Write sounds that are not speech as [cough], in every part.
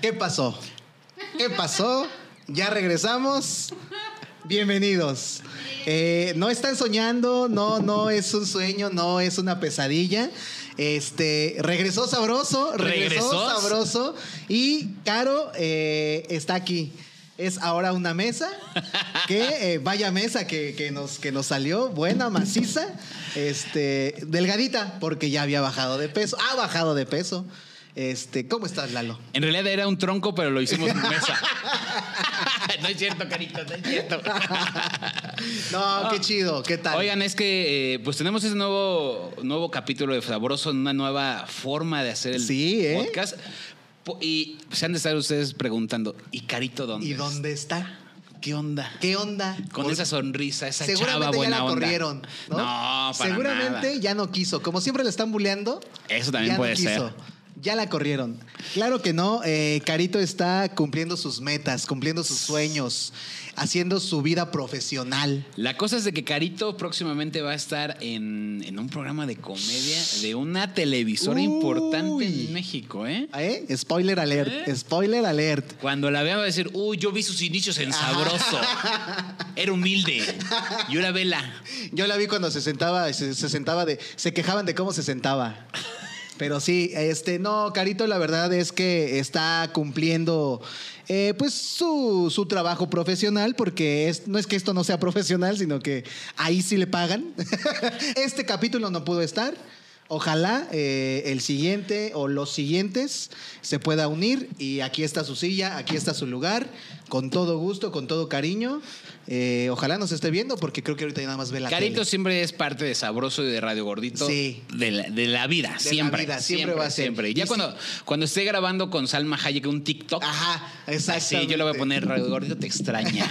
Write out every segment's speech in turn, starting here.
¿Qué pasó? ¿Qué pasó? Ya regresamos. Bienvenidos. Eh, no están soñando, no, no es un sueño, no es una pesadilla. Este, regresó sabroso, regresó, sabroso y Caro eh, está aquí. Es ahora una mesa, que eh, vaya mesa que, que nos, que nos salió, buena, maciza, este, delgadita, porque ya había bajado de peso, ha bajado de peso. Este, ¿cómo estás, Lalo? En realidad era un tronco, pero lo hicimos en mesa. [laughs] no es cierto, carito, no es cierto. [laughs] No, qué chido, ¿qué tal? Oigan, es que eh, pues tenemos ese nuevo, nuevo capítulo de Sabroso, una nueva forma de hacer el Sí, ¿eh? podcast. Po- Y se han de estar ustedes preguntando, ¿y Carito dónde? ¿Y dónde está? ¿Qué onda? ¿Qué onda? Con esa sonrisa, esa Seguramente chava ya buena la onda. corrieron, ¿no? No, para Seguramente nada. ya no quiso. Como siempre le están bulleando. Eso también ya no puede quiso. ser. Ya la corrieron. Claro que no. eh, Carito está cumpliendo sus metas, cumpliendo sus sueños, haciendo su vida profesional. La cosa es de que Carito próximamente va a estar en, en un programa de comedia de una televisora Uy. importante en México, ¿eh? ¿Eh? Spoiler alert. ¿Eh? Spoiler alert. Cuando la vean va a decir, uy, yo vi sus inicios en Sabroso. Era humilde. Y ahora vela. Yo la vi cuando se sentaba, se, se sentaba de. Se quejaban de cómo se sentaba. Pero sí, este, no, Carito, la verdad es que está cumpliendo eh, pues su, su trabajo profesional, porque es, no es que esto no sea [laughs] profesional, sino que ahí sí le pagan. [laughs] este capítulo no pudo estar. Ojalá eh, el siguiente o los siguientes se pueda unir y aquí está su silla, aquí está su lugar, con todo gusto, con todo cariño. Eh, ojalá nos esté viendo porque creo que ahorita ya nada más ve la Carito tele. siempre es parte de Sabroso y de Radio Gordito. Sí. De la, de la vida, la siempre. vida, siempre va a ser. Siempre. Ya Y cuando, cuando esté grabando con Salma Hayek un TikTok. Ajá, exacto. Sí, yo le voy a poner Radio Gordito te extraña.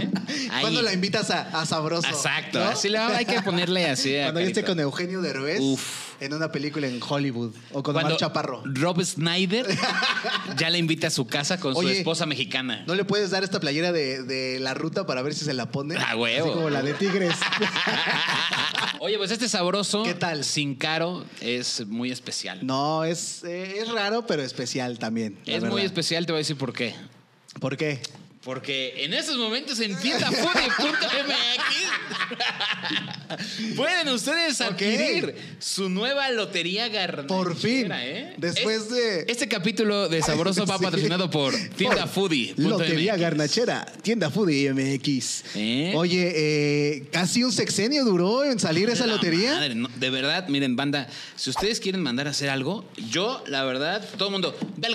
¿Eh? [laughs] Ahí. ¿Cuándo la invitas a, a Sabroso? Exacto. ¿no? Así le hay que ponerle así. Cuando yo esté con Eugenio Derbez Uf. En una película en Hollywood o con Cuando Omar Chaparro. Rob Snyder [laughs] ya le invita a su casa con su esposa mexicana. ¿No le puedes dar esta playera de, de la ruta para ver si se la pone? Ah, huevo. Así como la de Tigres. [laughs] Oye, pues este sabroso, ¿Qué tal? sin caro, es muy especial. no, es, eh, es raro, pero especial también. la es muy especial, te voy a decir por qué. ¿Por qué? Porque en estos momentos en tiendafoodie.mx pueden ustedes adquirir su nueva lotería garnachera. Por fin. ¿eh? Después Es- de- Este capítulo de Sabroso va [laughs] Sí. patrocinado por tiendafoodie.mx. Lotería Garnachera, tienda Foodie MX. ¿Eh? Oye, eh, casi un sexenio duró en salir esa La lotería. madre, no, de verdad, miren, banda, si ustedes quieren mandar a hacer algo, yo, la verdad, todo el mundo, ve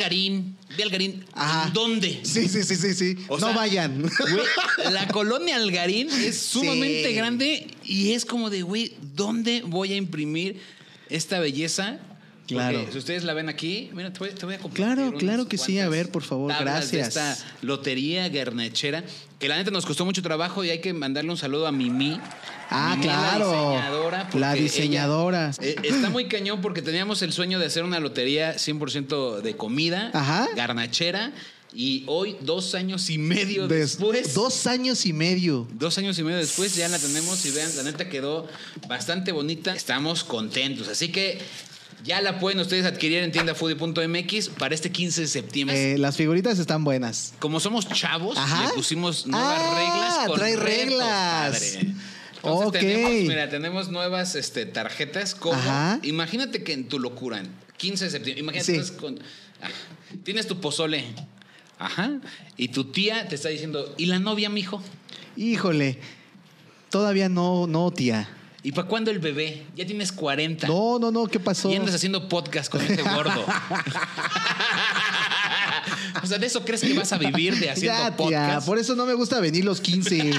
al Garín, ve al Garín. Ajá. ¿Dónde? Sí, sí, sí, sí, sí. O no sea, vayan. Güey, [laughs] la colonia Algarín es sumamente Sí. grande y es como de, güey, ¿dónde voy a imprimir esta belleza? Porque Claro. si ustedes la ven aquí, mira, te voy, te voy a compartir. Claro, claro que sí. A ver, por favor, tablas de gracias. esta lotería garnachera, que la neta nos costó mucho trabajo y hay que mandarle un saludo a Mimi. Ah, Mimi, claro. La diseñadora. La diseñadora. eh, está muy cañón porque teníamos el sueño de hacer una lotería 100% de comida, Ajá. garnachera, y hoy, dos años y medio Des- después. Dos años y medio. Dos años y medio después ya la tenemos y vean, la neta quedó bastante bonita. Estamos contentos. Así que ya la pueden ustedes adquirir en tiendafoodie.mx para este 15 de septiembre. Eh, las figuritas están buenas. Como somos chavos, Ajá. le pusimos nuevas Ah, reglas con trae retos, reglas. padre. Entonces tenemos, mira, tenemos nuevas este, tarjetas como, Ajá. imagínate que en tu locura, en 15 de septiembre, imagínate Sí. estás con, ah, tienes tu pozole, ajá, y tu tía te está diciendo, ¿y la novia, mijo? Híjole. Todavía no, no, tía. ¿Y para cuándo el bebé? Ya tienes 40. No, no, no, ¿qué pasó? Y andas haciendo podcast con este gordo. [laughs] o sea, ¿de eso crees que vas a vivir de haciendo ya, tía, podcast? por eso no me gusta venir los 15.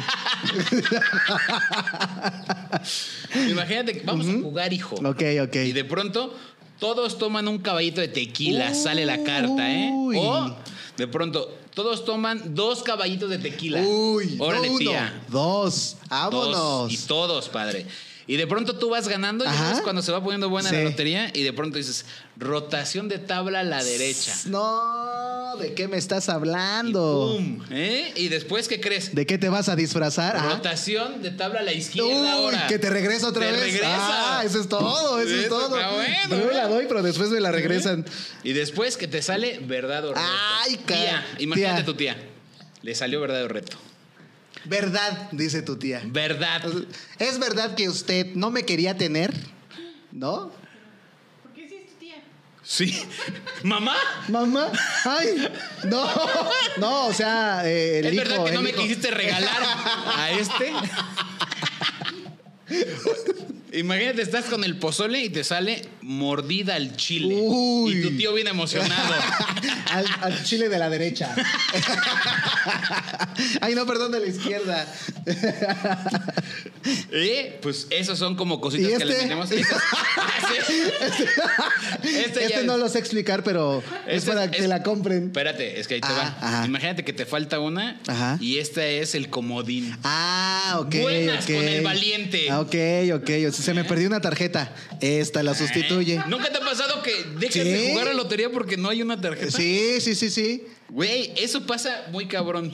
Imagínate, vamos a jugar, hijo. ok, ok. Y de pronto, todos toman un caballito de tequila, sale la carta, ¿eh? Uy. O de pronto, todos toman dos caballitos de tequila. Uy, Órale, no uno, tía. dos. Vámonos. Dos, y todos, padre. Y de pronto tú vas ganando, y sabes cuando se va poniendo buena Sí. la lotería, y de pronto dices, rotación de tabla a la derecha. No, ¿de qué me estás Y hablando? ¡pum! ¿Eh? Y después, ¿qué crees? ¿De qué te vas a disfrazar? Rotación de tabla a la izquierda Uy, ahora. que te regresa otra Te vez. regresa. Ah, eso es todo, eso es todo. bueno, Yo ¿eh? la doy, pero después me la regresan. Y después que te sale verdad o reto. Ay, ca- Tía, imagínate tía. tu tía. Le salió verdad o reto. Verdad, dice tu tía. Verdad. ¿Es verdad que usted no me quería tener? ¿No? Sí. ¿Mamá? Mamá, ay, no, no, o sea, eh, el ¿Es hijo, verdad que no me quisiste regalar a este? [laughs] Imagínate, estás con el pozole y te sale mordida al chile. Uy. Y tu tío viene emocionado. [laughs] al, al chile de la derecha. [laughs] Ay, no, perdón, de la izquierda. [laughs] ¿Eh? Pues esos son como cositas ¿Y que le este? metemos. Ah, sí. Este, Este es- no lo sé explicar, pero es Este para que es- la compren. Espérate, es que ahí te Ah, va. ajá. Imagínate que te falta una Ajá. y esta es el comodín. Ah, ok. Buenas con el valiente. Ah, ok, ok. O sea, se me perdió una tarjeta. Esta la sustituye. ¿Eh? ¿Nunca te ha pasado que dejas de Sí. jugar a la lotería porque no hay una tarjeta? Sí, sí, sí, sí. Güey, eso pasa muy cabrón.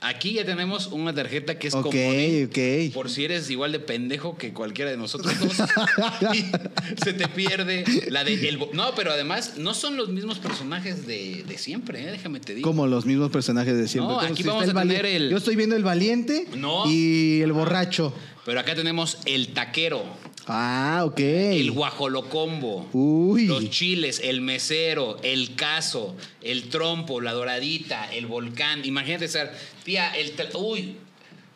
Aquí ya tenemos una tarjeta que es Ok, comodín. ok. Por si eres igual de pendejo que cualquiera de nosotros dos. [laughs] y se te pierde la de el No, pero además no son los mismos personajes de, de siempre, ¿eh? déjame te digo. Como los mismos personajes de siempre. No, aquí si vamos a tener el- Yo estoy viendo el valiente No. y el borracho. Pero acá tenemos el taquero, Ah, ok. el guajolocombo. Uy. Los chiles, el mesero, el caso, el trompo, la doradita, el volcán. Imagínate estar, tía, el. Uy,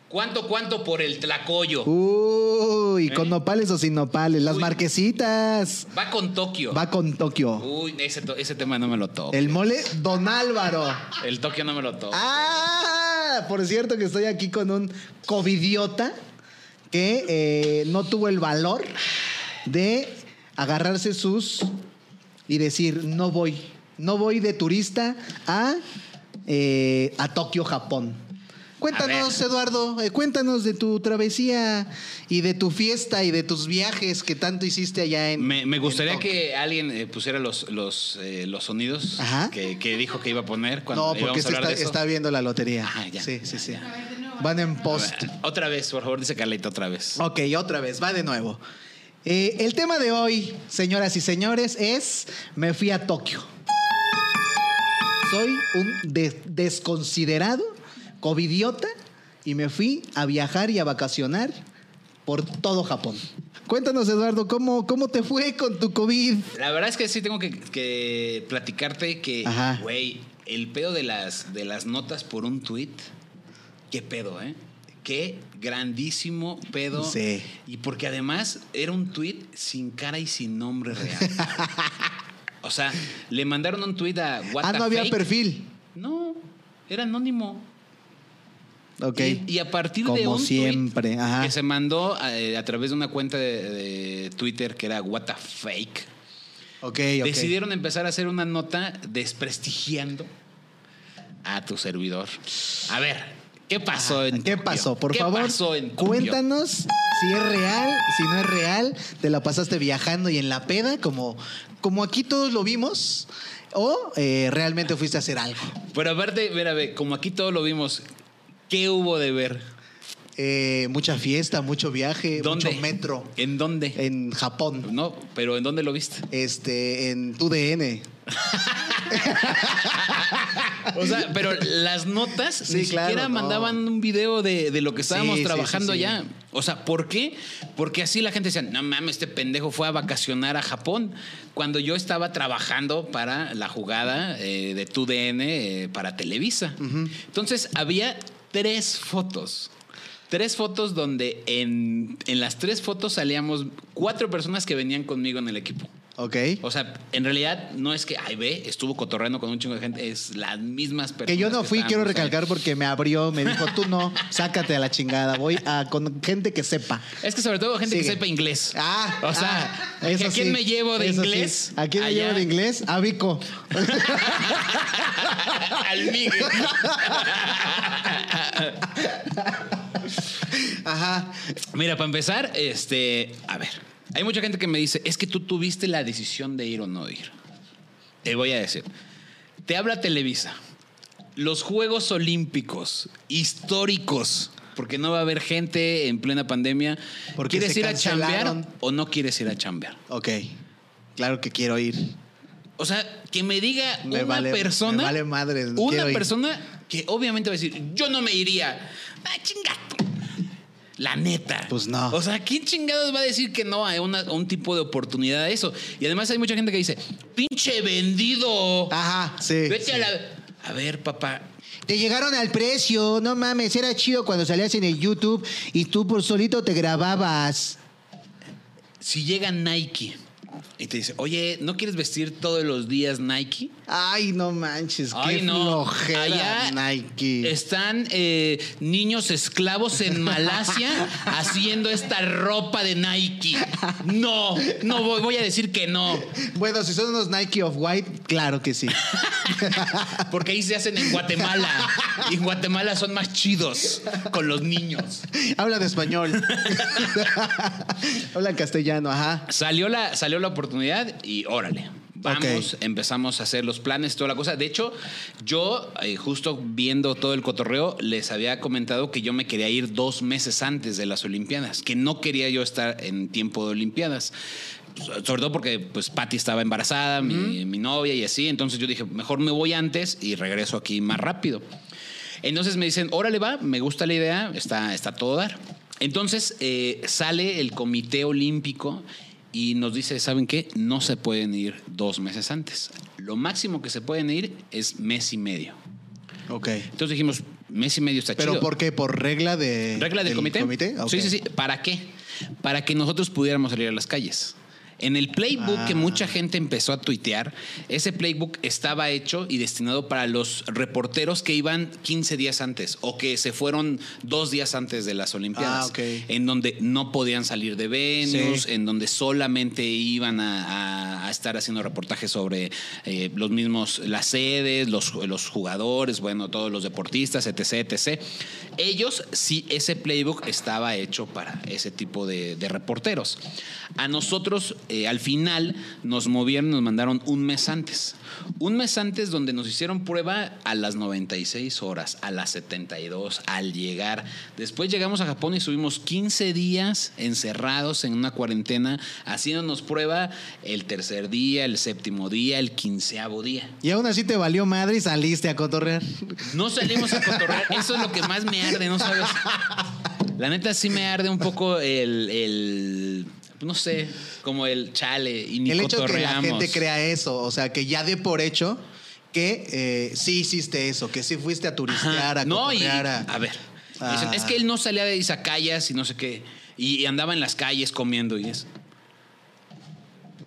¿cuánto, cuánto por el tlacoyo? Uy, con ¿Eh? nopales o sin nopales. Las Uy. marquesitas. Va con Tokio. Va con Tokio. Uy, ese, ese tema no me lo toco. El mole Don Álvaro. El Tokio no me lo toco. Ah, por cierto que estoy aquí con un covidiota que eh, no tuvo el valor de agarrarse sus y decir no voy, no voy de turista a, eh, a Tokio, Japón. Cuéntanos, Eduardo, eh, cuéntanos de tu travesía y de tu fiesta y de tus viajes que tanto hiciste allá en. Me, me gustaría en que alguien eh, pusiera los, los, eh, los sonidos que, que dijo que iba a poner cuando No, porque a este está, viendo la lotería. Ah, ya. Sí, sí, sí. Van en post. Ver, Otra vez, por favor, dice Carlita, otra vez. Ok, otra vez, va de nuevo. El tema de hoy, señoras y señores, es me fui a Tokio. Soy un de- desconsiderado, covidiota, y me fui a viajar y a vacacionar por todo Japón. Cuéntanos, Eduardo, ¿cómo, cómo te fue con tu COVID? La verdad es que sí tengo que, que platicarte que, güey, el pedo de las, de las notas por un tweet, qué pedo, ¿eh? Qué grandísimo pedo. Sí. Y porque además era un tweet sin cara y sin nombre real. [laughs] o sea, le mandaron un tweet a What ah, no había Fake. perfil. No, era anónimo. Ok. Y, y a partir de Como un tweet siempre, ajá. que se mandó eh, a través de una cuenta de, de Twitter que era What the Fake. ok, ok. Decidieron empezar a hacer una nota desprestigiando a tu servidor. A ver, ¿qué pasó en ¿Qué Tokio? pasó? Por ¿Qué favor, pasó en cuéntanos si es real, si no es real, te la pasaste viajando y en la peda, como, como aquí todos lo vimos, o eh, realmente fuiste a hacer algo. Pero aparte, mira, ve, como aquí todo lo vimos, ¿qué hubo de ver? Eh, mucha fiesta, mucho viaje, ¿Dónde? mucho metro ¿En dónde? en Japón. No, pero ¿en dónde lo viste? Este, en tu DN. [laughs] O sea, pero las notas Sí, ni claro, siquiera no. mandaban un video de, de lo que estábamos Sí, trabajando sí, allá. O sea, ¿por qué? Porque así la gente decía, no mames, este pendejo fue a vacacionar a Japón. Cuando yo estaba trabajando para la jugada eh, de tu DN para Televisa. Entonces había tres fotos. Tres fotos donde en, en las tres fotos salíamos cuatro personas que venían conmigo en el equipo. Ok. O sea, en realidad no es que, ay, ve, estuvo cotorreando con un chingo de gente, es las mismas personas. Que yo no fui, quiero ahí. recalcar porque me abrió, me dijo, tú no, sácate a la chingada, voy a, con gente que sepa. Es que sobre todo gente que sepa inglés. Ah, o sea, ah, ¿a quién sí, me llevo de sí. inglés? ¿A quién me llevo de inglés? A Vico. [laughs] Al Miguel. Ajá. Mira, para empezar, este, a ver, hay mucha gente que me dice, es que tú tuviste la decisión de ir o no ir. Te voy a decir, Te habla Televisa. Los Juegos Olímpicos históricos, porque no va a haber gente en plena pandemia. Porque ¿Quieres ir a chambear o no quieres ir a chambear? Ok. Claro que quiero ir. O sea, que me diga Me una vale- persona. me vale madre, Una ir. persona que obviamente va a decir, yo no me iría. Ah, chingato. La neta. Pues no. O sea, ¿quién chingados va a decir que no a, una- a un tipo de oportunidad de eso? Y además hay mucha gente que dice, pinche vendido. Ajá, sí. Vete sí. a la. A ver, papá. Te llegaron al precio, no mames, era chido cuando salías en el YouTube y tú por solito te grababas. Si llega Nike y te dice, oye, ¿no quieres vestir todos los días Nike? Ay, no manches, Ay, qué no. flojera, Allá Nike. Están eh, niños esclavos en Malasia [laughs] haciendo esta ropa de Nike. No, no voy, voy a decir que no. Bueno, si son unos Nike of White, claro que sí. [laughs] Porque ahí se hacen en Guatemala. Y en Guatemala son más chidos con los niños. Habla de español. [laughs] Habla castellano, ajá. Salió la, salió la oportunidad y órale. Vamos, empezamos a hacer los planes, toda la cosa. De hecho, yo, eh, justo viendo todo el cotorreo, les había comentado que yo me quería ir dos meses antes de las Olimpiadas, que no quería yo estar en tiempo de Olimpiadas. So- Sobre todo porque pues Patty estaba embarazada, mi, mi novia y así. Entonces yo dije, mejor me voy antes y regreso aquí más rápido. Entonces me dicen, órale va, me gusta la idea, está, está todo dar. Entonces eh, sale el Comité Olímpico y nos dice, ¿saben qué? No se pueden ir dos meses antes. Lo máximo que se pueden ir es mes y medio. Ok. Entonces dijimos, mes y medio está ¿Pero chido. por qué? ¿Por regla de ¿Regla del comité? Ok. Sí, sí, sí. ¿Para qué? Para que nosotros pudiéramos salir a las calles. En el playbook que Ah. mucha gente empezó a tuitear, ese playbook estaba hecho y destinado para los reporteros que iban 15 días antes o que se fueron dos días antes de las Olimpiadas. Ah, ok. En donde no podían salir de venues, Sí. en donde solamente iban a, a- a estar haciendo reportajes sobre eh, los mismos, las sedes, los, los jugadores, bueno, todos los deportistas, etc, etc. Ellos, sí, ese playbook estaba hecho para ese tipo de, de reporteros. A nosotros, eh, al final, nos movieron, nos mandaron un mes antes. Un mes antes donde nos hicieron prueba a las 96 horas, a las 72, al llegar. Después llegamos a Japón y subimos 15 días encerrados en una cuarentena, haciéndonos prueba el tercer día, el séptimo día, el quinceavo día. Y aún así te valió madre y saliste a cotorrear. No salimos a cotorrear. [laughs] Eso es lo que más me arde, ¿no sabes? La neta sí me arde un poco el, el no sé, como el chale y ni El hecho que la gente crea eso, o sea, que ya de por hecho que eh, sí hiciste eso, que sí fuiste a turistear, Ajá. a No, y a... a ver, Ah. dicen, es que él no salía de izakayas y no sé qué, y andaba en las calles comiendo y eso.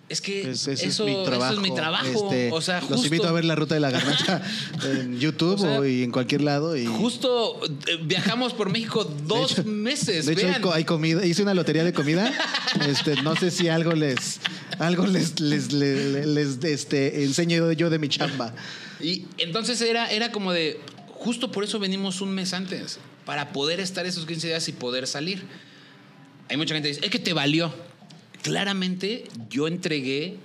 Es que Pues eso, es mi trabajo. eso es mi trabajo. Este, o sea, Los justo, invito a ver la ruta de la garnacha [laughs] en YouTube O sea, o y en cualquier lado. Y, justo eh, viajamos por México dos hecho- meses. De hecho, hay, comida. Hice una lotería de comida. [laughs] Este, no sé si algo les, algo les, les, les, les, este, enseño yo de mi chamba. Y entonces era, era como de, justo por eso venimos un mes antes, para poder estar esos 15 días y poder salir. Hay mucha gente que dice, es que te valió. Claramente yo entregué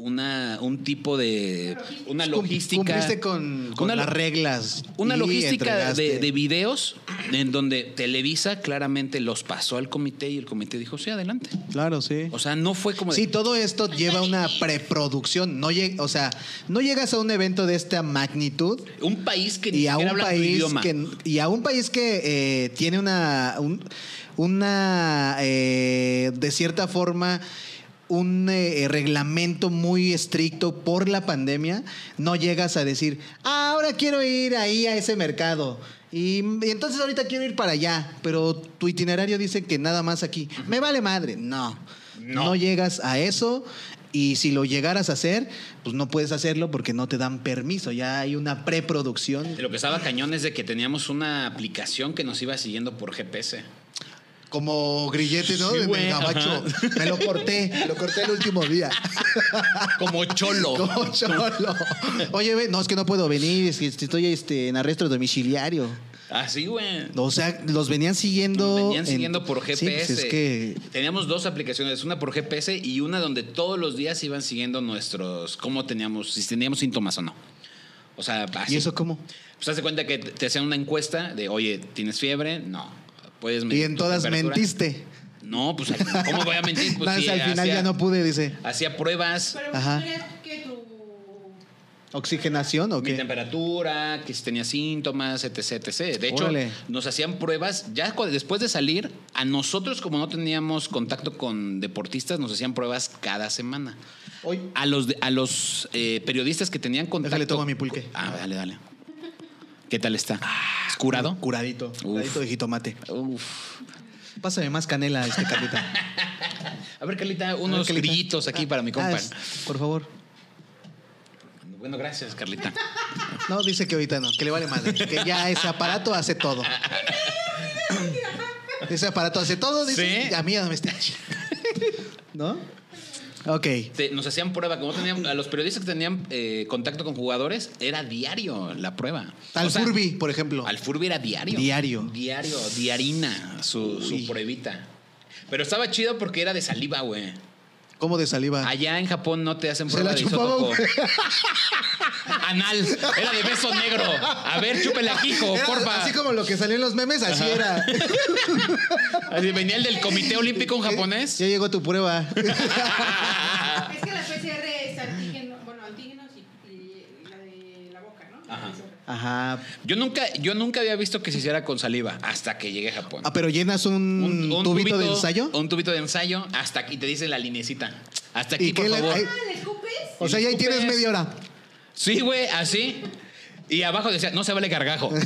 una, un tipo de, una logística. Cumpliste con, con una, las reglas. una logística de, de videos en donde Televisa claramente los pasó al comité y el comité dijo, sí, adelante. Claro, sí. O sea, no fue como... de- Sí, todo esto lleva una preproducción. No lleg- o sea, no llegas a un evento de esta magnitud un país que ni y a un habla tu país idioma. que y a un país que eh, tiene una un- una eh, de cierta forma un eh, reglamento muy estricto por la pandemia, no llegas a decir, "Ah, ahora quiero ir ahí a ese mercado. Y, y entonces ahorita quiero ir para allá, pero tu itinerario dice que nada más aquí. Me vale madre. No. No. No llegas a eso y si lo llegaras a hacer, pues no puedes hacerlo porque no te dan permiso. Ya hay una preproducción. Lo que estaba cañón es de que teníamos una aplicación que nos iba siguiendo por GPS. Como grillete, ¿no? Sí, De gabacho. ajá. Me lo corté, me lo corté el último día. Como cholo. Como cholo. Oye, ve, no, es que no puedo venir, es que estoy este, en arresto domiciliario. Así, güey. O sea, los venían siguiendo. Venían en- siguiendo por Sí, GPS. pues es que Teníamos dos aplicaciones, una por GPS y una donde todos los días iban siguiendo nuestros, cómo teníamos, si teníamos síntomas o no. O sea, así. ¿Y eso cómo? Pues haz de cuenta que te hacían una encuesta de, oye, ¿tienes fiebre? No. ¿Puedes Y en todas temperatura? mentiste. No, pues, ¿cómo voy a mentir? Pues [laughs] sí, al final hacía- ya no pude, dice. Hacía pruebas, Pero Ajá. ¿tú crees que tu ¿Oxigenación o mi qué? temperatura, que si tenía síntomas, etc, etc. De hecho, Órale. nos hacían pruebas, ya después de salir, a nosotros como no teníamos contacto con deportistas, nos hacían pruebas cada semana. Hoy. A los, de- a los eh, periodistas que tenían contacto... Déjale, toma mi pulque. Ah, dale, dale. ¿Qué tal está? ¿Es curado? Curadito. Curadito de jitomate. Uf. Pásame más canela, este Carlita. [laughs] A ver, Carlita, ver, unos Carlita. grillitos aquí para mi Ah, compa. es- por favor. Bueno, gracias, Carlita. No, dice que ahorita no, que le vale madre. Que ya ese aparato hace todo. [laughs] Ese aparato hace todo, dice. ¿Sí? A mí ya no me está. ¿No? Ok. Te- nos hacían prueba, como tenían, a los periodistas que tenían eh, contacto con jugadores, era diario la prueba. Al O sea, Furby, por ejemplo. Al Furby era diario. Diario. Diario, diarina, su, su pruebita. Pero estaba chido porque era de saliva, güey. ¿Cómo de saliva? Allá en Japón no te hacen Se prueba la de chupaba, isótopo. [laughs] Anal. Era de beso negro. A ver, chúpele aquí, hijo, Era porfa. Así como lo que salió en los memes, así era. Así venía el del Comité Olímpico en japonés. Ya llegó tu prueba. [laughs] Es que la PCR es antígeno, bueno, antígenos y, y la de la boca, ¿no? Ajá. Ajá. Yo nunca, yo nunca había visto que se hiciera con saliva hasta que llegué a Japón. Ah, pero llenas un, tubito, de ensayo. Un tubito de ensayo hasta aquí te dice la linecita. Hasta aquí, ¿Y por favor. Ah, ¿le escupes? O sea, ya ahí tienes media hora. Sí, güey, así. Y abajo decía, no se vale gargajo. [laughs]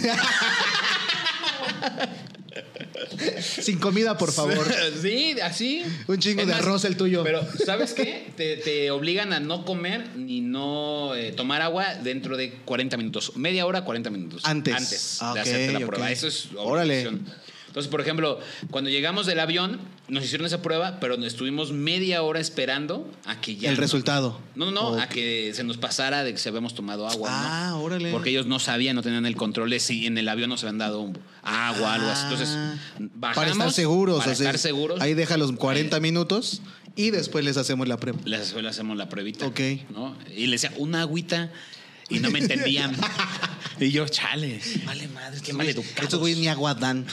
Sin comida, por favor. [laughs] sí, así. Un chingo Es de arroz el tuyo. Pero, [laughs] ¿sabes qué? Te, te obligan a no comer ni no eh, tomar agua dentro de 40 minutos. Media hora, 40 minutos. Antes. Antes Ah, de ok, hacerte la prueba. Eso es Órale. Entonces, por ejemplo, cuando llegamos del avión, nos hicieron esa prueba, pero estuvimos media hora esperando a que ya. El no- resultado. No, no, no, a que se nos pasara de que si habíamos tomado agua. no. Ah, órale. Porque ellos no sabían, no tenían el control de si en el avión nos habían dado agua, algo así. Entonces, Ah, bajamos. para estar seguros. Para o sea, estar seguros. Ahí deja los 40 minutos y después les hacemos la prueba. Les, le hacemos la pruebita. Ok. ¿no? Y le decía, una agüita. Y no me entendían. [laughs] y yo, chale, vale madre, qué mal educados. Estos güeyes ni agua dan.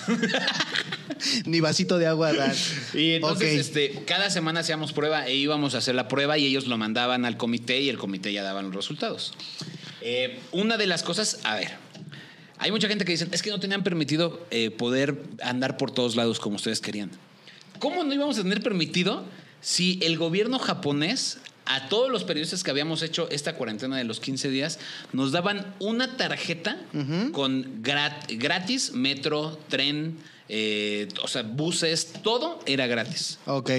[laughs] ni vasito de agua dan. Y entonces, este, cada semana hacíamos prueba e íbamos a hacer la prueba y ellos lo mandaban al comité y el comité ya daban los resultados. Eh, una de las cosas, a ver, hay mucha gente que dice, es que no tenían permitido eh, poder andar por todos lados como ustedes querían. ¿Cómo no íbamos a tener permitido si el gobierno japonés a todos los periodistas que habíamos hecho esta cuarentena de los 15 días nos daban una tarjeta con grat- gratis, metro, tren, eh, o sea, buses, todo era gratis. Ok.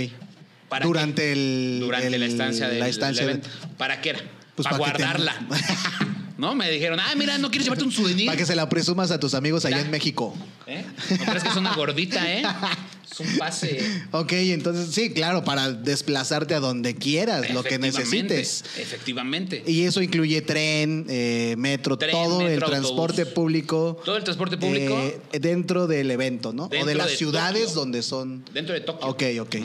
¿Para Durante qué? el. Durante el- la estancia del, la del estancia de- evento. ¿Para qué era? Pues para guardarla. [laughs] ¿No? Me dijeron, ah, mira, ¿no quieres llevarte un souvenir? Para que se la presumas a tus amigos allá en México. ¿Eh? ¿No crees que es una gordita, eh? [laughs] Es un pase. [laughs] Ok, entonces sí, claro, para desplazarte a donde quieras, lo que necesites. Efectivamente. Y eso incluye tren, eh, metro, Tren, todo el transporte autobús. público. Todo el transporte público. eh, dentro del evento, ¿no? o de las de ciudades Tokio. donde son. Dentro de Tokio. Ok, ok.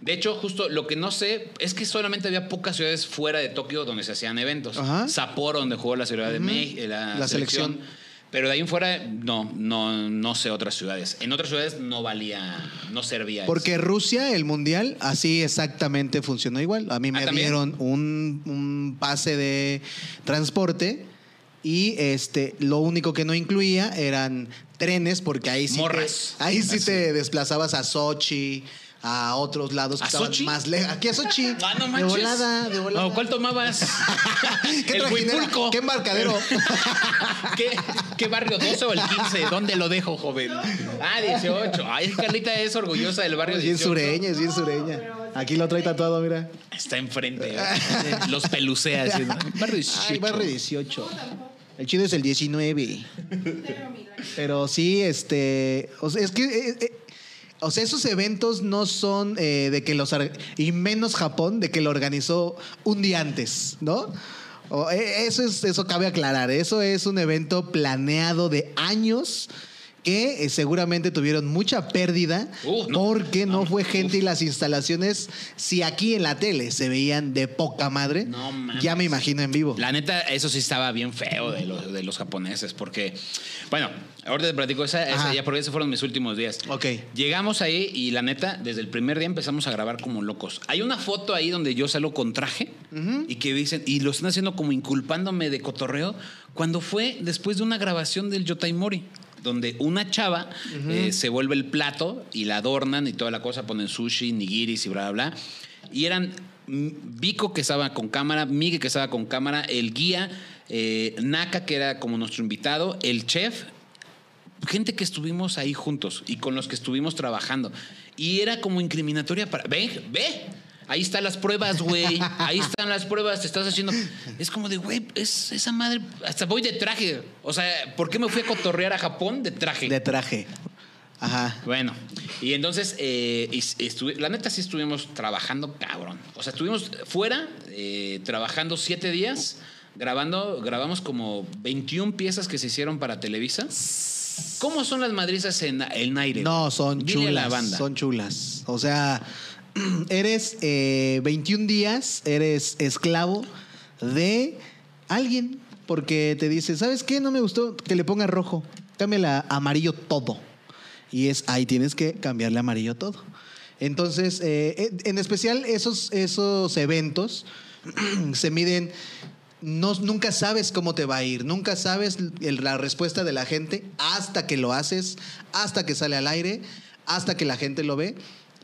De hecho, justo lo que no sé es que solamente había pocas ciudades fuera de Tokio donde se hacían eventos. Ajá. Sapporo, donde jugó la Ciudad de México, la, La selección. selección. Pero de ahí en fuera, no, no, no sé otras ciudades. En otras ciudades no valía, no servía. eso. Porque Rusia, el mundial, así exactamente funcionó igual. A mí me Ah, ¿también? dieron un, un pase de transporte y este lo único que no incluía eran trenes, porque ahí sí, te, Morras. ahí sí Así. te desplazabas a Sochi, a otros lados que ¿A estaban Sochi? más lejos. Aquí a Sochi. Ah, no de manches. volada, de volada. No, ¿Cuál tomabas? [laughs] ¿Qué trajinera? ¿Qué embarcadero? [laughs] ¿Qué, ¿Qué barrio 12 o el 15? ¿Dónde lo dejo, joven? Ah, 18. Ay, Carlita es orgullosa del barrio es bien 18. sureña, es bien sureña. Aquí lo trae tatuado, mira. Está enfrente. [laughs] ¿eh? Los pelucea. así, ¿no? Barrio 18. Ay, barrio 18. El chido es el 19. Pero sí, este. O sea, es que. eh, eh, o sea, esos eventos no son eh, de que los. Y menos Japón, de que lo organizó un día antes, ¿no? Eh, eso, es, eso cabe aclarar. Eso es un evento planeado de años que eh, seguramente tuvieron mucha pérdida Uh, no. porque no, No, fue gente uf. y las instalaciones, si aquí en la tele se veían de poca madre, No ya me imagino en vivo. La neta, eso sí estaba bien feo de los, de los japoneses, porque, bueno, ahorita te platico esa, esa ya porque esos fueron mis últimos días. Ok. Llegamos ahí y la neta, desde el primer día empezamos a grabar como locos. Hay una foto ahí donde yo salgo con traje y que dicen, y lo están haciendo como inculpándome de cotorreo, cuando fue después de una grabación del Yotaimori. Donde una chava eh, se vuelve el plato y la adornan y toda la cosa, ponen sushi, nigiris y bla, bla, bla. Y eran Vico que estaba con cámara, Miguel que estaba con cámara, el guía, eh, Naka que era como nuestro invitado, el chef gente que estuvimos ahí juntos y con los que estuvimos trabajando. Y era como incriminatoria para. Ve, ve. Ahí están las pruebas, güey. Ahí están las pruebas. Te estás haciendo. Es como de, güey, es esa madre. Hasta voy de traje. O sea, ¿por qué me fui a cotorrear a Japón de traje? De traje. Ajá. Bueno, y entonces, eh, y- la neta sí estuvimos trabajando cabrón. O sea, estuvimos fuera eh, trabajando siete días, grabando, grabamos como 21 piezas que se hicieron para Televisa. ¿Cómo son las madrizas en el aire? No, son Dile chulas. la banda. Son chulas. O sea, [clears throat] eres eh, 21 días, eres esclavo de alguien porque te dice, ¿sabes qué? No me gustó que le ponga rojo. Cámbiale a amarillo todo. Y es ahí tienes que cambiarle amarillo todo. Entonces, eh, en especial esos, esos eventos [clears throat] se miden no, nunca sabes cómo te va a ir, nunca sabes la respuesta de la gente hasta que lo haces, hasta que sale al aire, hasta que la gente lo ve.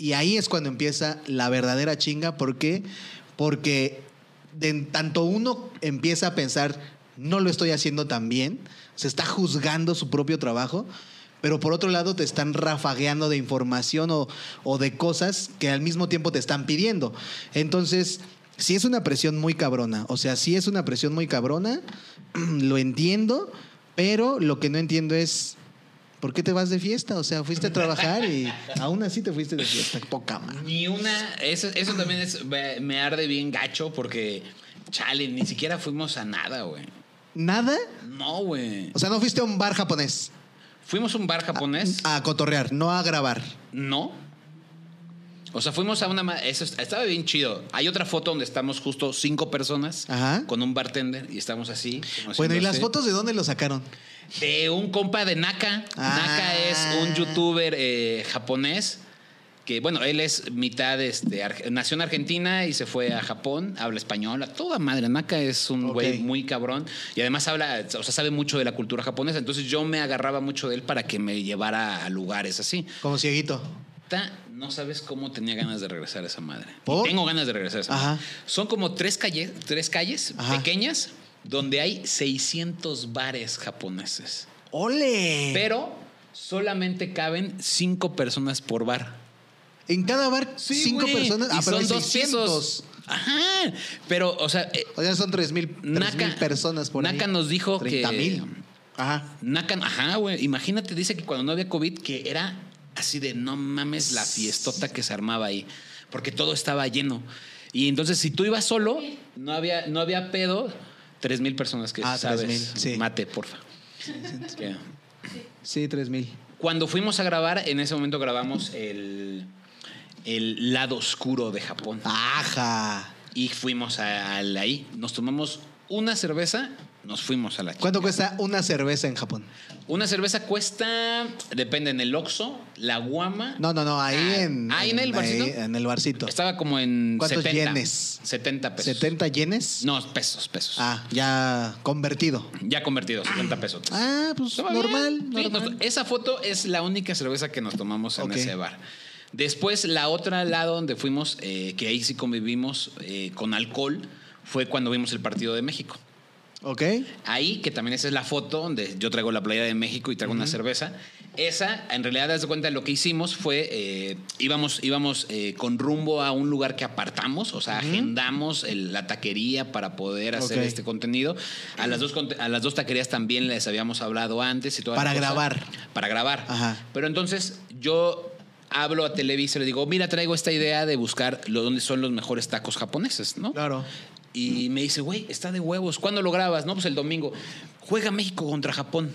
Y ahí es cuando empieza la verdadera chinga. ¿Por qué? Porque de- tanto uno empieza a pensar, no lo estoy haciendo tan bien, se está juzgando su propio trabajo, pero por otro lado te están rafagueando de información o, o de cosas que al mismo tiempo te están pidiendo. Entonces, sí es una presión muy cabrona, o sea, sí es una presión muy cabrona, [clears throat] lo entiendo, pero lo que no entiendo es... ¿Por qué te vas de fiesta? O sea, fuiste a trabajar y aún así te fuiste de fiesta. Poca madre. Ni una. Eso, eso también es, me me arde bien gacho porque, chale, ni siquiera fuimos a nada, güey. ¿Nada? No, güey. O sea, no fuiste a un bar japonés Fuimos a un bar japonés. a cotorrear, no a grabar. No. O sea, fuimos a una... Eso est- estaba bien chido. Hay otra foto donde estamos justo cinco personas Ajá. con un bartender y estamos así. Bueno, ¿y las fotos de dónde lo sacaron? De un compa de Naka. Ah. Naka es un youtuber eh, japonés que, bueno, él es mitad, este, nació en Argentina y se fue a Japón, habla español, a toda madre. Naka es un güey muy cabrón y además habla, o sea, sabe mucho de la cultura japonesa. Entonces yo me agarraba mucho de él para que me llevara a lugares así. Como cieguito. No sabes cómo tenía ganas de regresar a esa madre. Tengo ganas de regresar a esa Ajá. madre. Son como tres calles, tres calles Ajá. pequeñas donde hay 600 bares japoneses. ¡Ole! Pero solamente caben cinco personas por bar. en cada bar, cinco güey. personas. Y Ah, pero son dos 600. pisos. Ajá. Pero, o sea, eh, O sea, son tres mil, personas por ahí. Naka nos dijo 30 que. mil. Ajá. Naka, ajá, güey. Imagínate, dice que cuando no había COVID, que era así de no mames la fiestota que se armaba ahí. Porque todo estaba lleno. Y entonces, si tú ibas solo, no había, no había pedo. Tres mil personas que Ah, sabes. 3,000, sí. Mate, porfa. Sí, tres mil. Cuando fuimos a grabar, en ese momento grabamos el, el lado oscuro de Japón. ¡Ajá! Y fuimos a, a ahí. Nos tomamos una cerveza, nos fuimos a la ¿Cuánto chingada. cuesta una cerveza en Japón? Una cerveza cuesta, depende, en el Oxxo, la Guama. No, no, no, ahí Ah, en. ahí en el barcito. en el barcito. Estaba como en ¿Cuántos 70. yenes? 70 pesos. ¿70 yenes? No, pesos, pesos. Ah, ya convertido. Ya convertido, 70 pesos. Ah, pues normal, bien. Sí, normal. nos- esa foto es la única cerveza que nos tomamos en ese bar. Después, la otra lado donde fuimos, eh, que ahí sí convivimos eh, con alcohol, fue cuando vimos el partido de México. ¿Ok? Ahí, que también esa es la foto donde yo traigo la playa de México y traigo una cerveza. Esa, en realidad, das de cuenta, lo que hicimos fue, eh, íbamos, íbamos eh, con rumbo a un lugar que apartamos, o sea, agendamos el- la taquería para poder hacer este contenido. A las, dos, a las dos taquerías también les habíamos hablado antes y toda la Para cosa. grabar. Para grabar. Ajá. Pero entonces yo hablo a Televisa y le digo, mira, traigo esta idea de buscar lo, dónde son los mejores tacos japoneses, ¿no? Claro. Y me dice, güey, está de huevos. ¿Cuándo lo grabas? No, pues el domingo. Juega México contra Japón.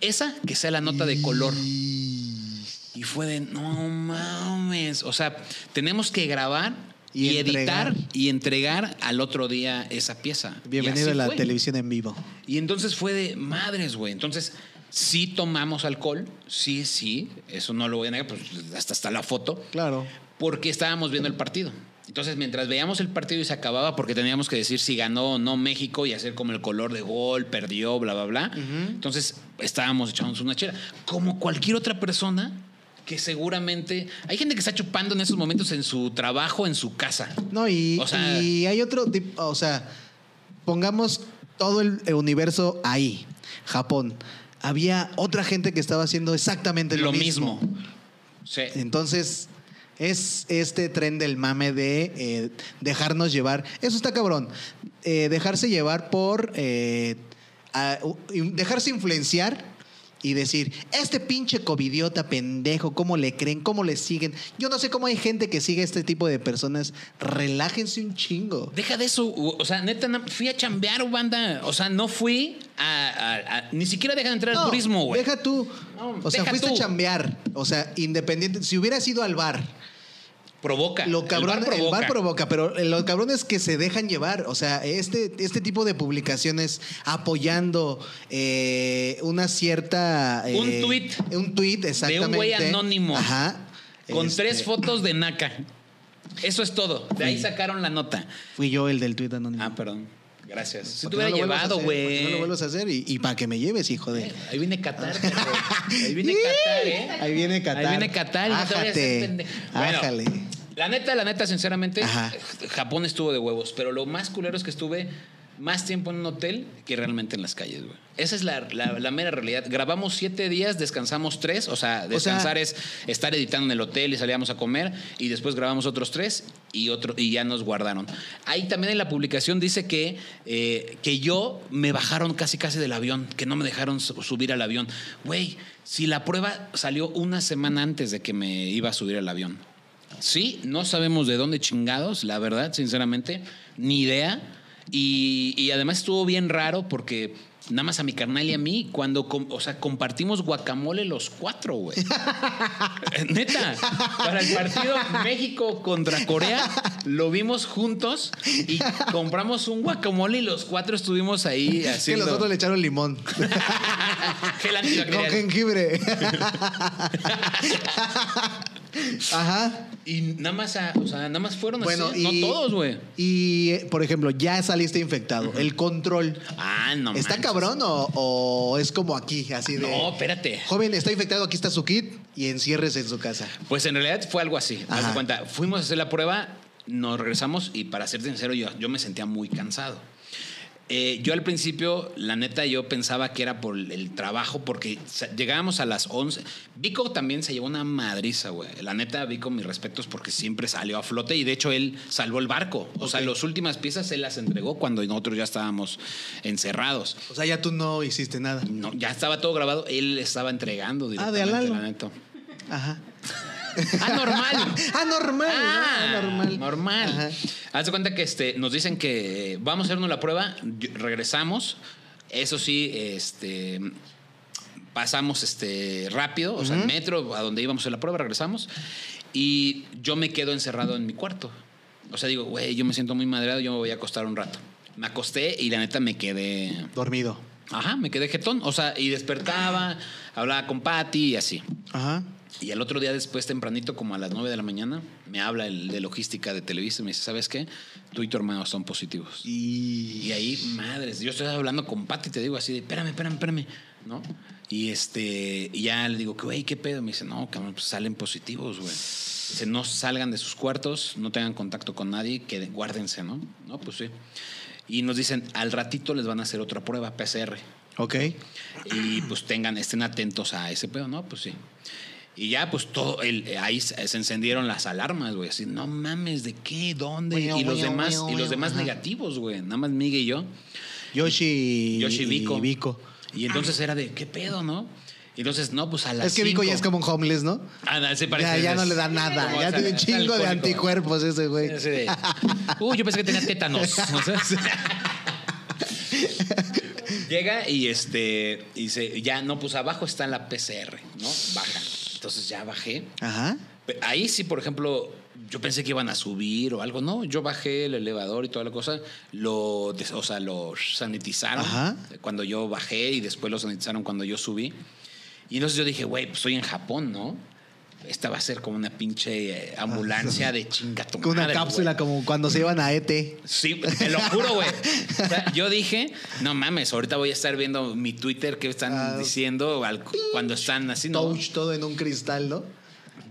esa que sea la nota de color. Y- fue de, no mames. O sea, tenemos que grabar Y editar y entregar al otro día esa pieza. Bienvenido a la fue. televisión en vivo. Y entonces fue de madres, güey. Entonces, sí tomamos alcohol, sí, sí, eso no lo voy a negar, pues hasta está la foto, Claro. porque estábamos viendo el partido. Entonces, mientras veíamos el partido y se acababa, porque teníamos que decir si ganó o no México y hacer como el color de gol, perdió, bla, bla, bla. Entonces, estábamos echándonos una chela. Como cualquier otra persona que seguramente... Hay gente que está chupando en esos momentos en su trabajo, en su casa. No, y, O sea- y hay otro tipo, o sea, pongamos todo el universo ahí, Japón. Había otra gente que estaba haciendo exactamente lo, Lo mismo. Sí. Entonces, es este tren del mame de eh, dejarnos llevar. Eso está cabrón. Eh, dejarse llevar por. eh, dejarse influenciar y decir, este pinche covidiota pendejo, ¿cómo le creen? ¿Cómo le siguen? Yo no sé cómo hay gente que sigue a este tipo de personas. Relájense un chingo. Deja de eso, o sea, neta, na- fui a chambear, banda. O sea, no fui a. a- a- ni siquiera dejan entrar al No, turismo, güey. Deja tú. No, o sea, fuiste tú. a chambear. O sea, independiente. Si hubieras ido al bar, Provoca. Lo cabrón, el bar provoca. provoca, pero lo cabrón es que se dejan llevar. O sea, este, este tipo de publicaciones apoyando eh, una cierta. eh, Un tuit. Un tuit, exactamente. güey anónimo. Ajá. Con Este, tres fotos de Naka. Eso es todo. De ahí sacaron la nota. Fui yo el del tuit anónimo. Ah, perdón. Gracias. Si te hubiera no llevado, porque No lo güey. vuelvas a hacer y, para que me lleves, hijo de. Ahí viene Qatar. [laughs] Ahí viene Qatar, ¿eh? Ahí viene Qatar. Ahí viene Qatar Ájate. Bueno, Ájale. La neta, la neta, sinceramente, Ajá. Japón estuvo de huevos, pero lo más culero es que estuve más tiempo en un hotel que realmente en las calles, güey. Esa es la, la- la mera realidad. Grabamos siete días, descansamos tres, o sea, descansar es estar editando en el hotel y salíamos a comer, y después grabamos otros tres y, otro, y ya nos guardaron. Ahí también en la publicación dice que, eh, que yo me bajaron casi casi del avión, que no me dejaron su- subir al avión. Güey, si la prueba salió una semana antes de que me iba a subir al avión. Sí, no sabemos de dónde chingados, la verdad, sinceramente, ni idea. Y, y además estuvo bien raro porque nada más a mi carnal y a mí, cuando, o sea, compartimos guacamole los cuatro, güey. [laughs] Neta, para el partido México contra Corea, lo vimos juntos y compramos un guacamole y los cuatro estuvimos ahí Que haciendo... los otros le echaron limón. [laughs] Gel Con jengibre. [laughs] Ajá. Y nada más, a- o sea, nada más fueron Bueno, así, y, no todos, güey. Y, por ejemplo, ya saliste infectado. El control. Ah, no ¿Está manches. cabrón o, o es como aquí, así de. No, espérate. Joven, está infectado, aquí está su kit y enciérrese en su casa. Pues en realidad fue algo así. Haz de cuenta, fuimos a hacer la prueba, nos regresamos y para ser sincero, yo, yo me sentía muy cansado. Eh, yo al principio, la neta, yo pensaba que era por el trabajo, porque llegábamos a las 11. Vico también se llevó una madriza, güey. La neta, Vico, mis respetos, porque siempre salió a flote y de hecho él salvó el barco. O sea, las últimas piezas él las entregó cuando nosotros ya estábamos encerrados. O sea, ya tú no hiciste nada. No, ya estaba todo grabado, él estaba entregando Ah, de directamente, la neta. Ajá. [laughs] Ah, normal. Ah, normal. Normal. Normal. Ajá. Haz de cuenta que este, nos dicen que vamos a hacernos la prueba, regresamos. Eso sí, este, pasamos este, rápido, o sea, en metro, a donde íbamos a la prueba, regresamos. Y yo me quedo encerrado en mi cuarto. O sea, digo, güey, yo me siento muy madreado, yo me voy a acostar un rato. Me acosté y la neta me quedé. Dormido. Ajá, me quedé jetón. O sea, y despertaba, hablaba con Patty y así. Ajá. Y al otro día después, tempranito, como a las 9 de la mañana, me habla el de logística de Televisa y me dice, ¿sabes qué? Tú y tu hermano son positivos. Y. Y ahí, madres, yo estoy hablando con Pati te digo así de, espérame, espérame, espérame, ¿no? Y este, y ya le digo, güey, ¿qué pedo? Me dice, no, cabrón, pues salen positivos, güey. Dice, no salgan de sus cuartos, no tengan contacto con nadie, que guárdense, ¿no? No, pues sí. Y nos dicen, al ratito les van a hacer otra prueba, PCR Ok. y pues tengan, estén atentos a ese pedo, ¿no? Pues sí. Y ya, pues todo, el, ahí se se encendieron las alarmas, güey. Así, no mames, ¿de qué? ¿Dónde? Y los demás, y los demás negativos, güey. Nada más Miguel y yo. Yoshi. Yoshi y Vico. Vico. Y entonces era de, ¿qué pedo, no? Y entonces, no, pues a las Es que Vico ya cinco. es como un homeless, ¿no? Ah, no, sí parece- Ya, ya no le da nada. Ya tiene un chingo de anticuerpos ese güey. Uy, yo pensé que tenía tétanos. [laughs] Llega y este y dice, ya no, pues abajo está la PCR, ¿no? Baja. Entonces ya bajé. Ajá. Ahí sí, por ejemplo, yo pensé que iban a subir o algo, ¿no? Yo bajé el elevador y toda la cosa, lo, o sea, lo sanitizaron Ajá. cuando yo bajé y después lo sanitizaron cuando yo subí. Y entonces yo dije, güey, pues estoy en Japón, ¿no? Esta va a ser como una pinche eh, ambulancia [laughs] de chinga tu Con una cápsula como cuando se iban a ET. Sí, te lo juro, güey. [laughs] O sea, yo dije, no mames, ahorita voy a estar viendo mi Twitter que están Ah. diciendo al- cuando están así, ¿no? Touch todo en un cristal, ¿no?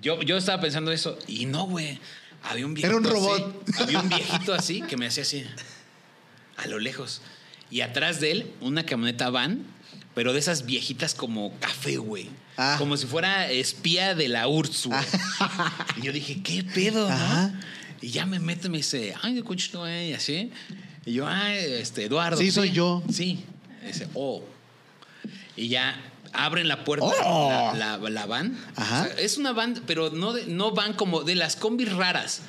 Yo, yo estaba pensando eso y no, güey. Había un viejito Era un así, robot. había un viejito así que me hacía así, a lo lejos. Y atrás de él, una camioneta van, pero de esas viejitas como café, güey. Ah. Como si fuera espía de la URSS, güey. Y yo dije, ¿qué pedo, no? Y ya me meto y me dice, ay, coche no hay, así. Y yo, ay, este, Eduardo. Sí, soy yo. Sí. Y dice, oh. Y ya abren la puerta, Oh. la, la- la van. Ajá. O sea, es una van, pero no, de- no van como de las combis raras.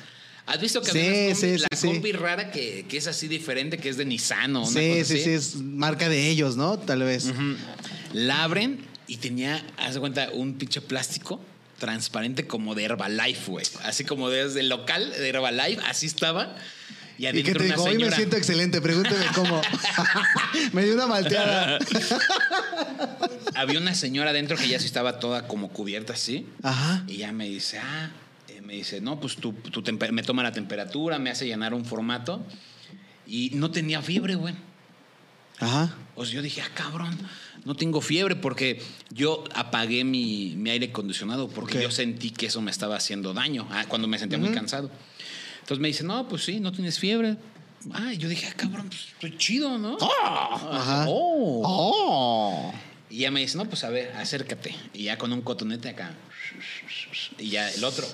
¿Has visto que Sí, sí, la sí, sí. combi rara que, que es así diferente, que es de Nissan o una Sí, cosa sí, así? sí, es marca de ellos, ¿no? Tal vez. Ujú. La abren y tenía, haz de cuenta, un pinche plástico transparente como de Herbalife, güey. Así como desde el local de Herbalife, así estaba. Y Y que te dijo, hoy me siento excelente, pregúnteme cómo. [laughs] me dio una malteada. Había una señora adentro que ya sí estaba toda como cubierta así. Ajá. Y ya me dice, ah, eh, me dice, no, pues tú, me toma la temperatura, me hace llenar un formato. Y no tenía fiebre, güey. Ajá. O sea, yo dije, ah, cabrón, no tengo fiebre porque yo apagué mi, mi aire acondicionado porque Ok. yo sentí que eso me estaba haciendo daño ah, cuando me sentía muy cansado. Entonces me dice, no, pues sí, no tienes fiebre. Ah, yo dije, ah, cabrón, pues estoy chido, ¿no? Ajá. Oh. Oh. Y ya me dice, no, pues a ver, acércate. Y ya con un cotonete acá. Y ya el otro.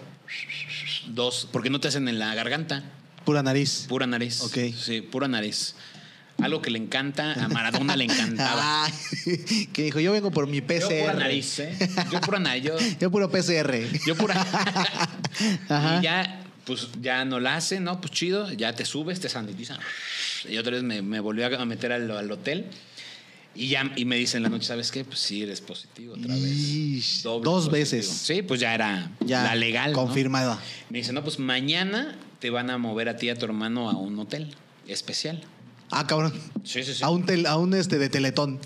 Dos, porque no te hacen en la garganta. Pura nariz. Pura nariz. Ok. Sí, pura nariz. Algo que le encanta, a Maradona le encantaba. [laughs] Que dijo, yo vengo por mi PCR. Yo pura nariz, ¿eh? Yo pura nariz. Yo, [laughs] Yo puro PCR. yo pura. [laughs] Ajá. y ya, pues ya no la hace, ¿no? Pues chido, ya te subes, te sanitizan. Y otra vez me, me volvió a meter al, al hotel. Y ya y me dicen en la noche, ¿sabes qué? Pues sí, eres positivo otra vez. Doble dos positivo. veces. Sí, pues ya era Ya. la legal. ¿no? Confirmada. Me dice, no, pues mañana te van a mover a ti y a tu hermano a un hotel especial. Ah, cabrón. Sí, sí, sí. A un, tel- a un este de Teletón.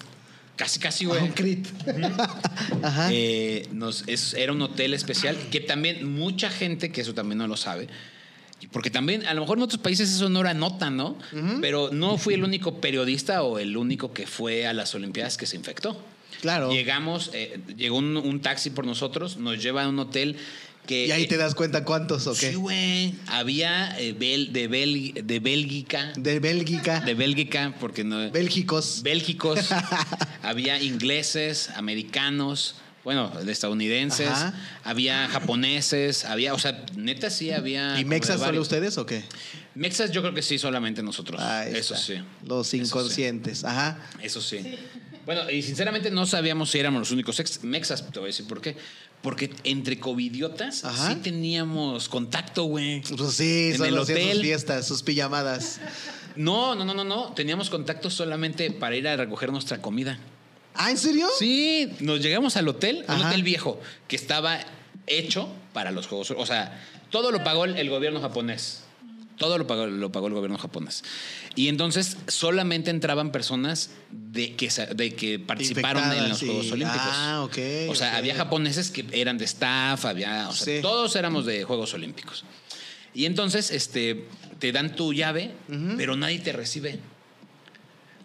Casi, casi, A güey. un crit. [laughs] Ajá. Eh, nos- es- era un hotel especial que también mucha gente, que eso también no lo sabe, porque también a lo mejor en otros países eso no era nota, ¿no? Pero no fui el único periodista o el único que fue a las Olimpiadas que se infectó. Claro. Llegamos, eh, llegó un, un taxi por nosotros, nos lleva a un hotel que... y ahí te das cuenta cuántos o qué. Sí, güey. Había eh, bel- de, Bel- de Bélgica, De Bélgica. de Bélgica, porque no... Bélgicos. Bélgicos, [laughs] había ingleses, americanos, bueno, de estadounidenses, Ajá. había japoneses, había, o sea, neta sí había. ¿Y Mexas solo ustedes o qué? Mexas yo creo que sí, solamente nosotros. Ahí eso está. sí. Los Eso sí. inconscientes. Ajá. Eso sí. Bueno, y sinceramente no sabíamos si éramos los únicos ex- mexas, te voy a decir por qué. Porque entre covidiotas Ajá. sí teníamos contacto, güey. Pues sí, En el hacían sus hotel. fiestas, sus pijamadas. No, no, no, no, no. Teníamos contacto solamente para ir a recoger nuestra comida. ¿Ah, en serio? Sí, nos llegamos al hotel, un Ajá. hotel viejo, que estaba hecho para los Juegos O sea, todo lo pagó el gobierno japonés. Todo lo pagó, lo pagó el gobierno japonés. Y entonces solamente entraban personas de que, de que participaron en los Juegos. Olímpicos. Ah, ok, O sea, había japoneses que eran de staff, había. O sea, Sí. todos éramos de Juegos Olímpicos. Y entonces este, te dan tu llave, pero nadie te recibe.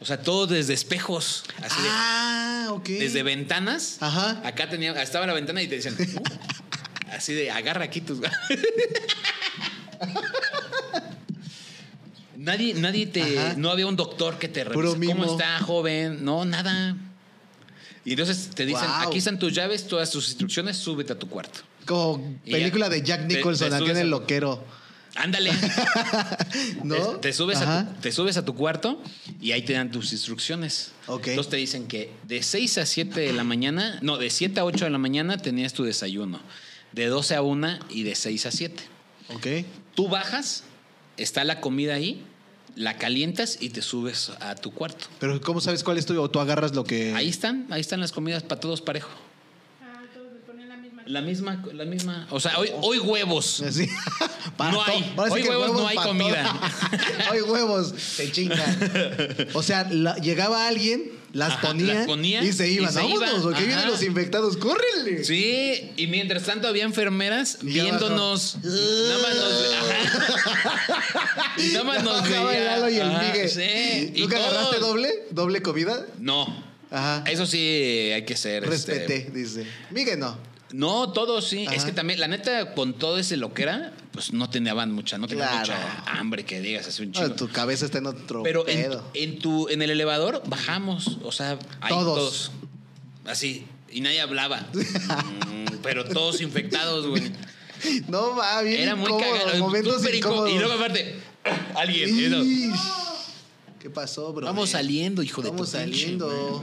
O sea, todo desde espejos. Así de- Ah, ok. desde ventanas. Ajá. Acá tenía, estaba la ventana y te decían, "Uh", así de, agarra aquí tus. [laughs] nadie, nadie te, Ajá. no había un doctor que te revise. ¿Cómo está, joven? No, nada. Y entonces te dicen, Wow. aquí están tus llaves, todas tus instrucciones, súbete a tu cuarto. Como Y película ya- de Jack Nicholson, aquí en el loquero. Ándale. [laughs] ¿No? Te, te subes a tu, te subes a tu cuarto y ahí te dan tus instrucciones. Ok. Entonces te dicen que de 6 a 7 de la mañana, no, de 7 a 8 de la mañana tenías tu desayuno. De 12 a 1 y de 6 a 7. Ok. Tú bajas, está la comida ahí la calientas y te subes a tu cuarto. Pero ¿cómo sabes cuál es tuyo? ¿O tú agarras lo que...? Ahí están, ahí están las comidas para todos parejo. Ah, todos le ponían la misma. La misma, la misma. O sea, hoy, hoy huevos. Sí. [laughs] No hay. Hoy huevos no hay comida. [laughs] Hoy huevos, se chingan. O sea, la- llegaba alguien, las Ajá, ponía, las ponía y se y iban. se Vámonos, porque vienen los infectados, córrele. Sí, y mientras tanto había enfermeras Y viéndonos. Nada más nos. [laughs] Y nada más nos el. Lalo y el Ajá, Migue. Sí. y ¿Nunca todos- agarraste doble? ¿Doble comida? No. Ajá. Eso sí hay que ser. este, Respeté, dice. Migue no. No, todos sí. Ajá. Es que también, la neta, con todo ese lo que era, pues no tenían mucha, no tenían Claro. mucha hambre que digas así un Ah, chingo. tu cabeza está en otro Pero en, pedo. en tu, en el elevador bajamos, o sea, ahí Todos. todos. Así. Y nadie hablaba. [laughs] Mm, pero todos infectados, güey. No, va, bien Era muy incómodo, cagado. momentos incómodos. Y luego aparte, alguien. ¿Qué pasó, bro? Vamos saliendo, hijo de tu Vamos pinche saliendo.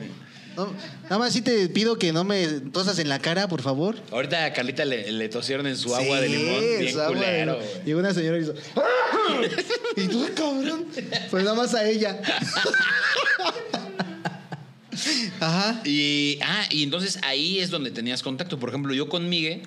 No, nada más sí te pido que no me tosas en la cara, por favor. Ahorita a Carlita le, le tosieron en su agua de limón. Bien su agua de limón. Llegó una señora y hizo. [laughs] y tú, cabrón. Pues nada más a ella. [laughs] Ajá. Y, ah, y entonces ahí es donde tenías contacto. Por ejemplo, yo con Migue,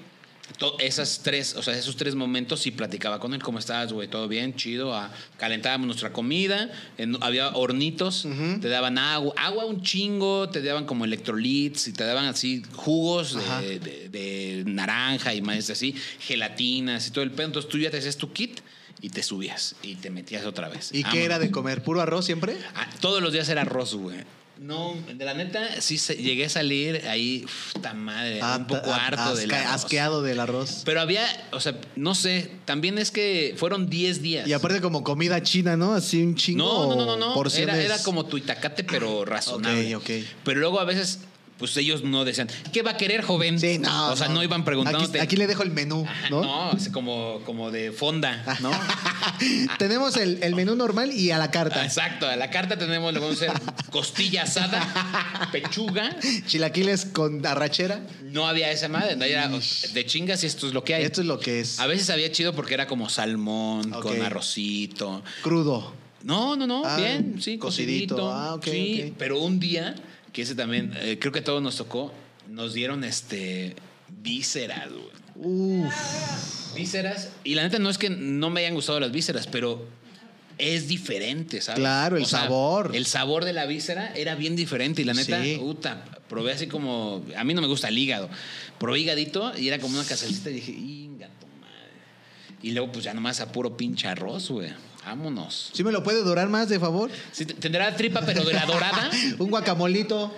esas tres, o sea, esos tres momentos sí platicaba con él. ¿Cómo estás, güey? ¿Todo bien? Chido. Ah, calentábamos nuestra comida. en- había hornitos. Te daban agua, agua un chingo. Te daban como electrolits y te daban así jugos de, de- de naranja y más así, gelatinas y todo el pedo. Entonces tú ya te hacías tu kit y te subías y te metías otra vez. ¿Y qué era de comer? ¿Puro arroz siempre? Ah, todos los días era arroz, güey. No, de la neta, sí se- llegué a salir ahí, puta madre, un poco Ah, harto del arroz. Asqueado del arroz. Pero había, o sea, no sé, también es que fueron 10 días. Y aparte como comida china, ¿no? Así un chingo. no, no, no, no, no. porciones- Era, era como tu itacate, pero razonable. Ok, ok. Pero luego a veces, pues ellos no decían, ¿qué va a querer, joven? Sí, no. O sea, no, iban preguntándote. Aquí, aquí le dejo el menú, ¿no? No, así como, como de fonda, ¿no? [laughs] Tenemos el, el menú normal y a la carta. Exacto, a la carta tenemos, le vamos a hacer costilla asada, [laughs] pechuga, Chilaquiles con arrachera. No había esa madre, no era de chingas y esto es lo que hay. Esto es lo que es. A veces había chido porque era como salmón con arrocito. Crudo. No, no, no, Ah, bien, sí, cocidito. cocidito. Ah, ok, sí, ok. pero un día, que ese también, eh, creo que a todos nos tocó, nos dieron este vísceras, güey. Uf. Vísceras. Y la neta no es que no me hayan gustado las vísceras, pero es diferente, ¿sabes? Claro, el sabor. El sabor de la víscera era bien diferente y la neta, Sí. puta, probé así como, a mí no me gusta el hígado, probé hígadito y era como una casalcita y dije, inga tu madre. Y luego pues ya nomás a puro pinche arroz, güey. Vámonos. ¿Sí me lo puede dorar más, de favor? Sí, tendrá tripa, pero de la dorada. [laughs] Un guacamolito.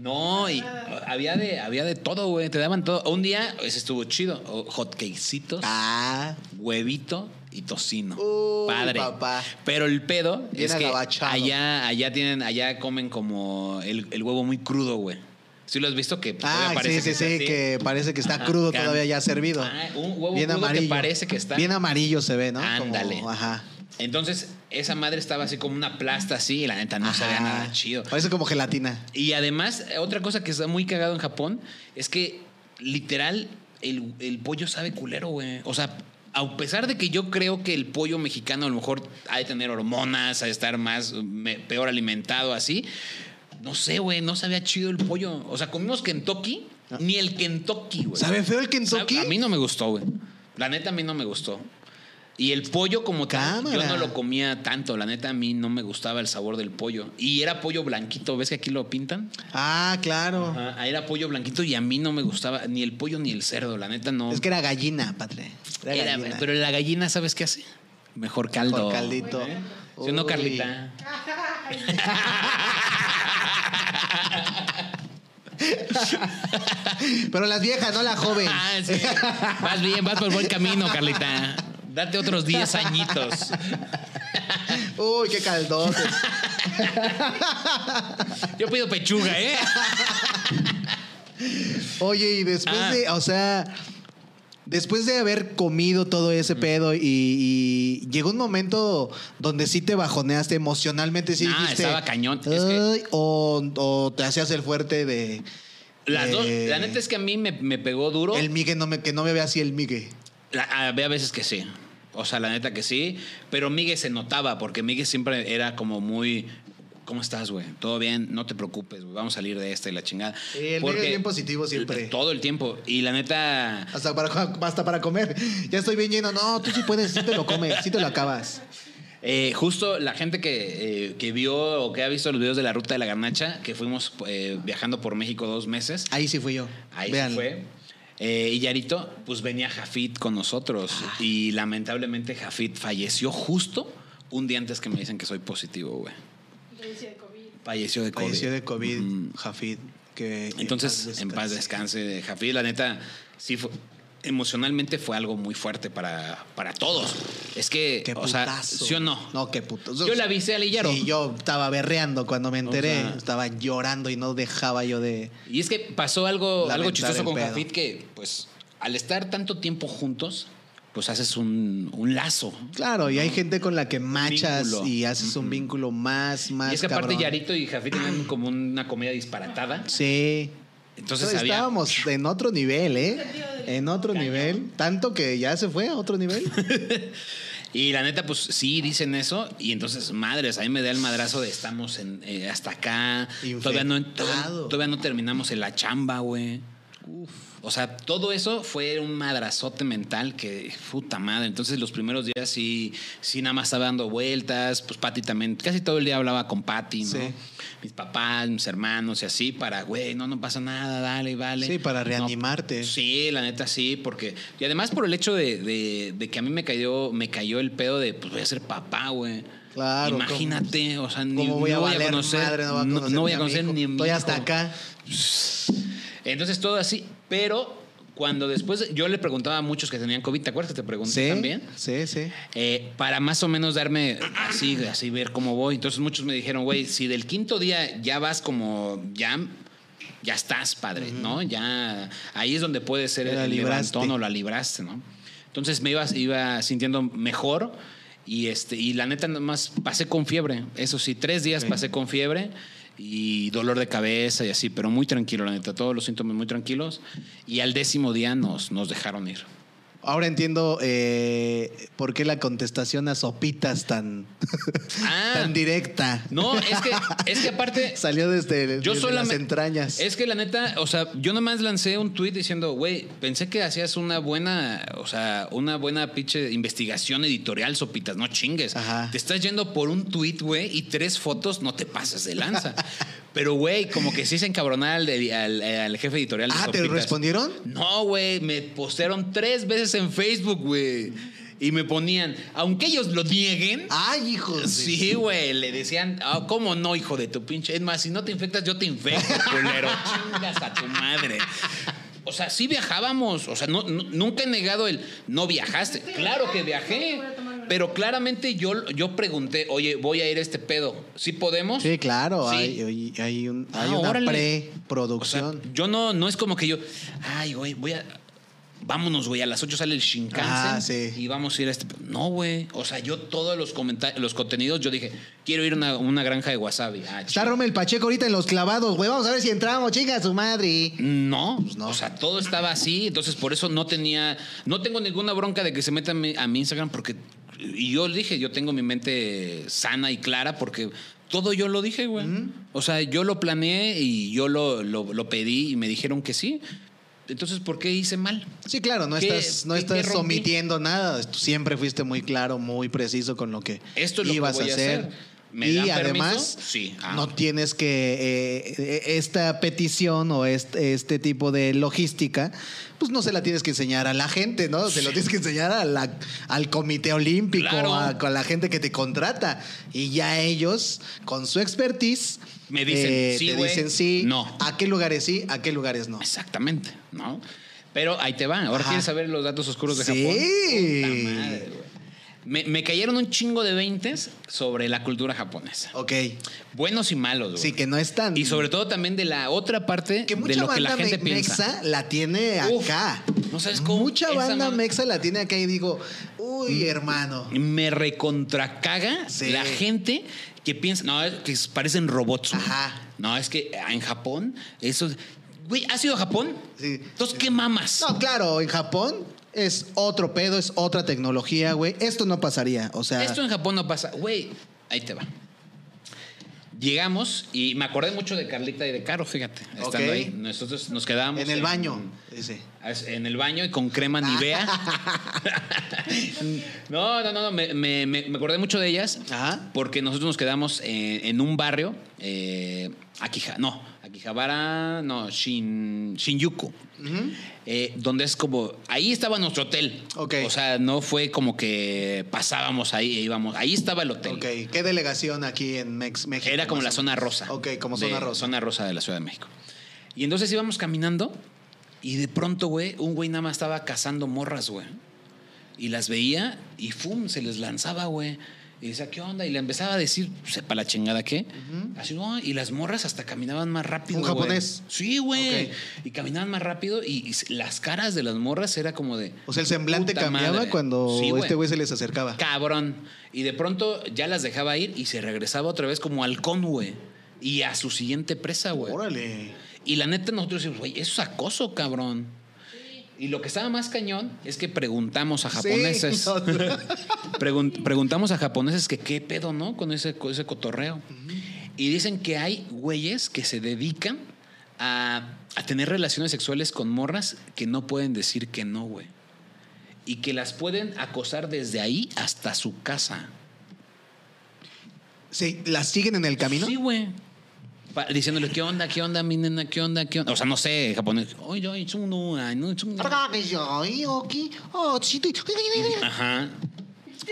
No, y había de, había de todo, güey. Te daban todo. Un día, ese estuvo chido. Hotcakecitos, Ah. huevito y tocino. Uy, Padre. papá. Pero el pedo Bien es que allá, allá tienen, allá comen como el, el huevo muy crudo, güey. ¿Sí lo has visto? Que Ah, sí, parece sí, sí, está así. que parece que está Ajá, crudo can- todavía ya servido. Ah, un huevo Bien crudo que amarillo. parece que está. Bien amarillo se ve, ¿no? Como- Ándale. ajá. Entonces, esa madre estaba así como una plasta así y la neta no sabía nada chido. Parece como gelatina. Y además, otra cosa que está muy cagado en Japón es que literal el, el pollo sabe culero, güey. O sea, a pesar de que yo creo que el pollo mexicano a lo mejor ha de tener hormonas, ha de estar más me- peor alimentado así, no sé, güey, no sabía chido el pollo. O sea, comimos Kentucky, ni el Kentucky, güey. ¿Sabe feo el Kentucky? A mí no me gustó, güey. La neta a mí no me gustó. Y el pollo como tal, yo Cámara. no lo comía tanto, la neta a mí no me gustaba el sabor del pollo. Y era pollo blanquito, ¿ves que aquí lo pintan? Ah, claro. Ajá, era pollo blanquito y a mí no me gustaba ni el pollo ni el cerdo, la neta no. Es que era gallina, padre. Era, Era- gallina. pero la gallina, ¿sabes qué hace? Mejor caldo. Mejor caldito. ¿Eh? ¿Sí o no. Carlita? [laughs] Pero las viejas, no la joven. Ah, sí. Vas bien, vas por buen camino, Carlita. Date otros 10 añitos. [laughs] Uy, qué caldotes. Yo pido pechuga, ¿eh? Oye, y después Ah. de, o sea, después de haber comido todo ese pedo y, y llegó un momento donde sí te bajoneaste emocionalmente, sí Ah, dijiste, estaba cañón. Es o, o te hacías el fuerte de... Las dos, la neta es que a mí me, me pegó duro. El Migue, no me, que no me vea así el Migue. La- había veces que sí. O sea, la neta que sí. Pero Miguel se notaba, porque Miguel siempre era como muy. ¿Cómo estás, güey? ¿Todo bien? No te preocupes, güey. Vamos a salir de esta y la chingada. Sí, el Miguel es bien positivo siempre. Todo el tiempo. Y la neta. Hasta para, hasta para comer. [laughs] Ya estoy bien lleno. No, tú sí puedes, sí te lo comes, sí te lo acabas. Eh, justo la gente que, eh, que, vio o que ha visto los videos de la ruta de la garnacha, que fuimos eh, viajando por México dos meses. Ahí sí fui yo. Ahí sí fue. Y Yarito, pues venía Jafit con nosotros. Ah. Y lamentablemente Jafit falleció justo un día antes que me dicen que soy positivo, güey. Falleció de COVID. Falleció de COVID. Falleció de COVID, Jafit. Que Entonces, en paz descanse, Jafit. La neta, sí fue emocionalmente fue algo muy fuerte para, para todos. Es que, qué o sea, ¿sí o no? No, qué puto. Yo la avisé a Lillaro. Sí, yo estaba berreando cuando me enteré. estaba llorando y no dejaba yo de. Y es que pasó algo, algo chistoso con Jafit que, pues, al estar tanto tiempo juntos, pues haces un, un lazo. Claro, y hay gente con la que machas y haces un vínculo más, más. Y es que aparte Yarito y Jafit tenían como una comida disparatada. Sí. Entonces estábamos en otro nivel, ¿eh? En otro nivel. Tanto que ya se fue a otro nivel. [laughs] y la neta, pues sí, dicen eso. Y entonces, madres, ahí me da el madrazo de estamos en, eh, hasta acá. Todavía no, todavía, no terminamos en la chamba, güey. Uf. O sea, todo eso fue un madrazote mental que, puta madre. Entonces, los primeros días sí, sí nada más estaba dando vueltas. Pues Patti también, casi todo el día hablaba con Patti, ¿no? Mis papás, mis hermanos y así, para, güey, no, no pasa nada, dale, vale. Sí, para reanimarte. sí, la neta sí, porque. Y además por el hecho de, que a mí me cayó, me cayó el pedo de, pues voy a ser papá, güey. Claro. Imagínate, o sea, ni, voy a, conocer, no, voy a conocer, ni, Estoy hasta acá. Entonces todo así, pero cuando después yo le preguntaba a muchos que tenían COVID, ¿te acuerdas que te pregunté también? Sí, sí. Eh, para más o menos darme así, así ver cómo voy. Entonces muchos me dijeron, güey, si del quinto día ya vas como ya ya estás, padre, ¿no? Ya ahí es donde puede ser el levantón o la libraste, ¿no? Entonces me iba, iba sintiendo mejor y este y la neta más pasé con fiebre. Eso sí, tres días pasé con fiebre y dolor de cabeza y así, pero muy tranquilo, la neta, todos los síntomas muy tranquilos. Y al décimo día nos, nos dejaron ir. Ahora entiendo eh, por qué la contestación a sopitas tan, [laughs] ah. tan directa. No, es que, es que aparte. [laughs] Salió desde, yo las entrañas. Es que la neta, o sea, yo nomás lancé un tweet diciendo, güey, pensé que hacías una buena, o sea, una buena pinche investigación editorial, sopitas, no chingues. Te estás yendo por un tweet, güey, y tres fotos, no te pasas de lanza. [laughs] Pero, güey, como que sí se encabronaron al, jefe editorial. De ah, ¿te respondieron? No, güey, me postearon tres veces en Facebook, güey. Y me ponían, aunque ellos lo nieguen. Ay, hijos. Sí, güey. Le decían, ah, ¿cómo no, hijo de tu pinche? Es más, si no te infectas, yo te infecto, [laughs] culero. Chingas a tu madre. O sea, sí viajábamos. O sea, no, nunca he negado el no viajaste. Claro que viajé. Pero claramente yo, yo pregunté, oye, voy a ir a este pedo. ¿Sí podemos? Sí, claro. Hay, hay, un, hay ah, una preproducción. yo no, no es como que yo, ay, güey, voy a vámonos, güey, a las 8 sale el Shinkansen ah, y vamos a ir a este. No, güey. O sea, yo todos los comentarios, los contenidos, yo dije, quiero ir a una, granja de wasabi. Ah, Está Romel Pacheco ahorita en los clavados, güey. Vamos a ver si entramos, chinga, su madre. No, pues no. O sea, todo estaba así. Entonces, por eso no tenía. No tengo ninguna bronca de que se metan a mi Instagram porque. Y yo dije, yo tengo mi mente sana y clara porque todo yo lo dije, güey. O sea, yo lo planeé y yo lo, lo, pedí y me dijeron que sí. Entonces, ¿por qué hice mal? Sí, claro, no estás, no estás omitiendo nada. siempre fuiste muy claro, muy preciso con lo que Esto es ibas a hacer. Y además, sí. Ah. no tienes que eh, esta petición o este, este, tipo de logística, pues no se la tienes que enseñar a la gente, ¿no? Se lo tienes que enseñar a la, al Comité Olímpico, a, la gente que te contrata. Y ya ellos, con su expertise, me dicen eh, sí, te dicen sí. No. ¿A qué lugares sí? ¿A qué lugares no? Exactamente, ¿no? Pero ahí te va. Ahora quieres saber los datos oscuros de sí. Japón. Sí. madre, me, me, cayeron un chingo de veintes sobre la cultura japonesa. Ok. Buenos y malos, güey. Sí, que no están. Y sobre todo también de la otra parte de lo que la gente piensa. Mexa la tiene acá. no sabes cómo. Mucha banda mexa la tiene acá y digo, uy, hermano. Me recontracaga la gente que piensa, no, que parecen robots. Ajá. No, es que en Japón, eso. Güey, ¿has ido a Japón? Sí. Entonces, ¿qué mamas? No, claro, en Japón es otro pedo, es otra tecnología, güey. Esto no pasaría. O sea, Esto en Japón no pasa. Güey, ahí te va. Llegamos y me acordé mucho de Carlita y de Caro, fíjate, estando ahí. Nosotros nos quedábamos. en el baño. Ese. En el baño y con crema Nivea. [laughs] no, no, no, no, me, me- me- me acordé mucho de ellas Ajá. porque nosotros nos quedamos en, en un barrio, eh, Akija, no, Akihabara, no, Shin, Shinjuku, eh, donde es como, ahí estaba nuestro hotel. O sea, no fue como que pasábamos ahí e íbamos, ahí estaba el hotel. Ok. ¿Qué delegación aquí en Mex México? Era como la zona rosa. Ok, como De- zona rosa. Zona rosa de la Ciudad de México. Y entonces íbamos caminando y de pronto, güey, un güey nada más estaba cazando morras, güey. Y las veía y ¡fum! se les lanzaba, güey. Y decía, ¿qué onda? Y le empezaba a decir, sepa la chingada qué. Así, no, y las morras hasta caminaban más rápido. ¿Un güey. japonés? Sí, güey. Y caminaban más rápido y, las caras de las morras era como de. O sea, el semblante cambiaba madre. cuando Sí, este güey se les acercaba. Cabrón. Y de pronto ya las dejaba ir y se regresaba otra vez como halcón, güey. Y a su siguiente presa, güey. Órale. Y la neta nosotros decimos, güey, eso es acoso, cabrón. Y lo que estaba más cañón es que preguntamos a japoneses. Sí. [laughs] Pregun- preguntamos a japoneses que qué pedo, ¿no? Con ese, con ese cotorreo. Y dicen que hay güeyes que se dedican a, a tener relaciones sexuales con morras que no pueden decir que no, güey. Y que las pueden acosar desde ahí hasta su casa. Sí, ¿las siguen en el camino? Sí, güey. Pa- Diciéndole, ¿qué onda? ¿Qué onda, mi nena? ¿Qué onda? ¿Qué onda? O sea, no sé, japonés. No, no, no. Ajá.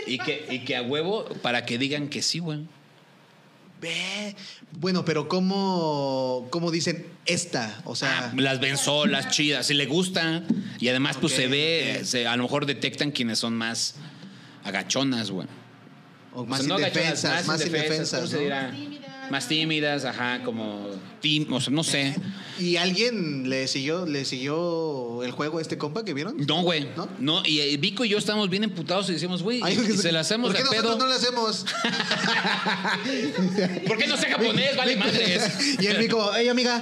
Y que, y que a huevo para que digan que sí, güey. Ve. Bueno, pero ¿cómo, cómo dicen esta? O sea, Ah, las ven solas, chidas, si le gusta. Y además, pues Ok, se ve, ok. se- a lo mejor detectan quienes son más agachonas, güey. o O más sea, no agachonas, indefensas, más indefensas, ¿cómo se ¿no? dirá? Más tímidas, ajá, como tim, o sea, no sé. [laughs] ¿Y alguien le siguió, le siguió el juego a este compa que vieron? No, güey. ¿No? ¿No? y eh, Vico y yo estamos bien emputados y decimos, güey, y se la hacemos ¿Por de qué pedo. nosotros no lo hacemos? [laughs] ¿Por qué no sé japonés? Vale madres. [laughs] y el Mico, ¡ey, amiga!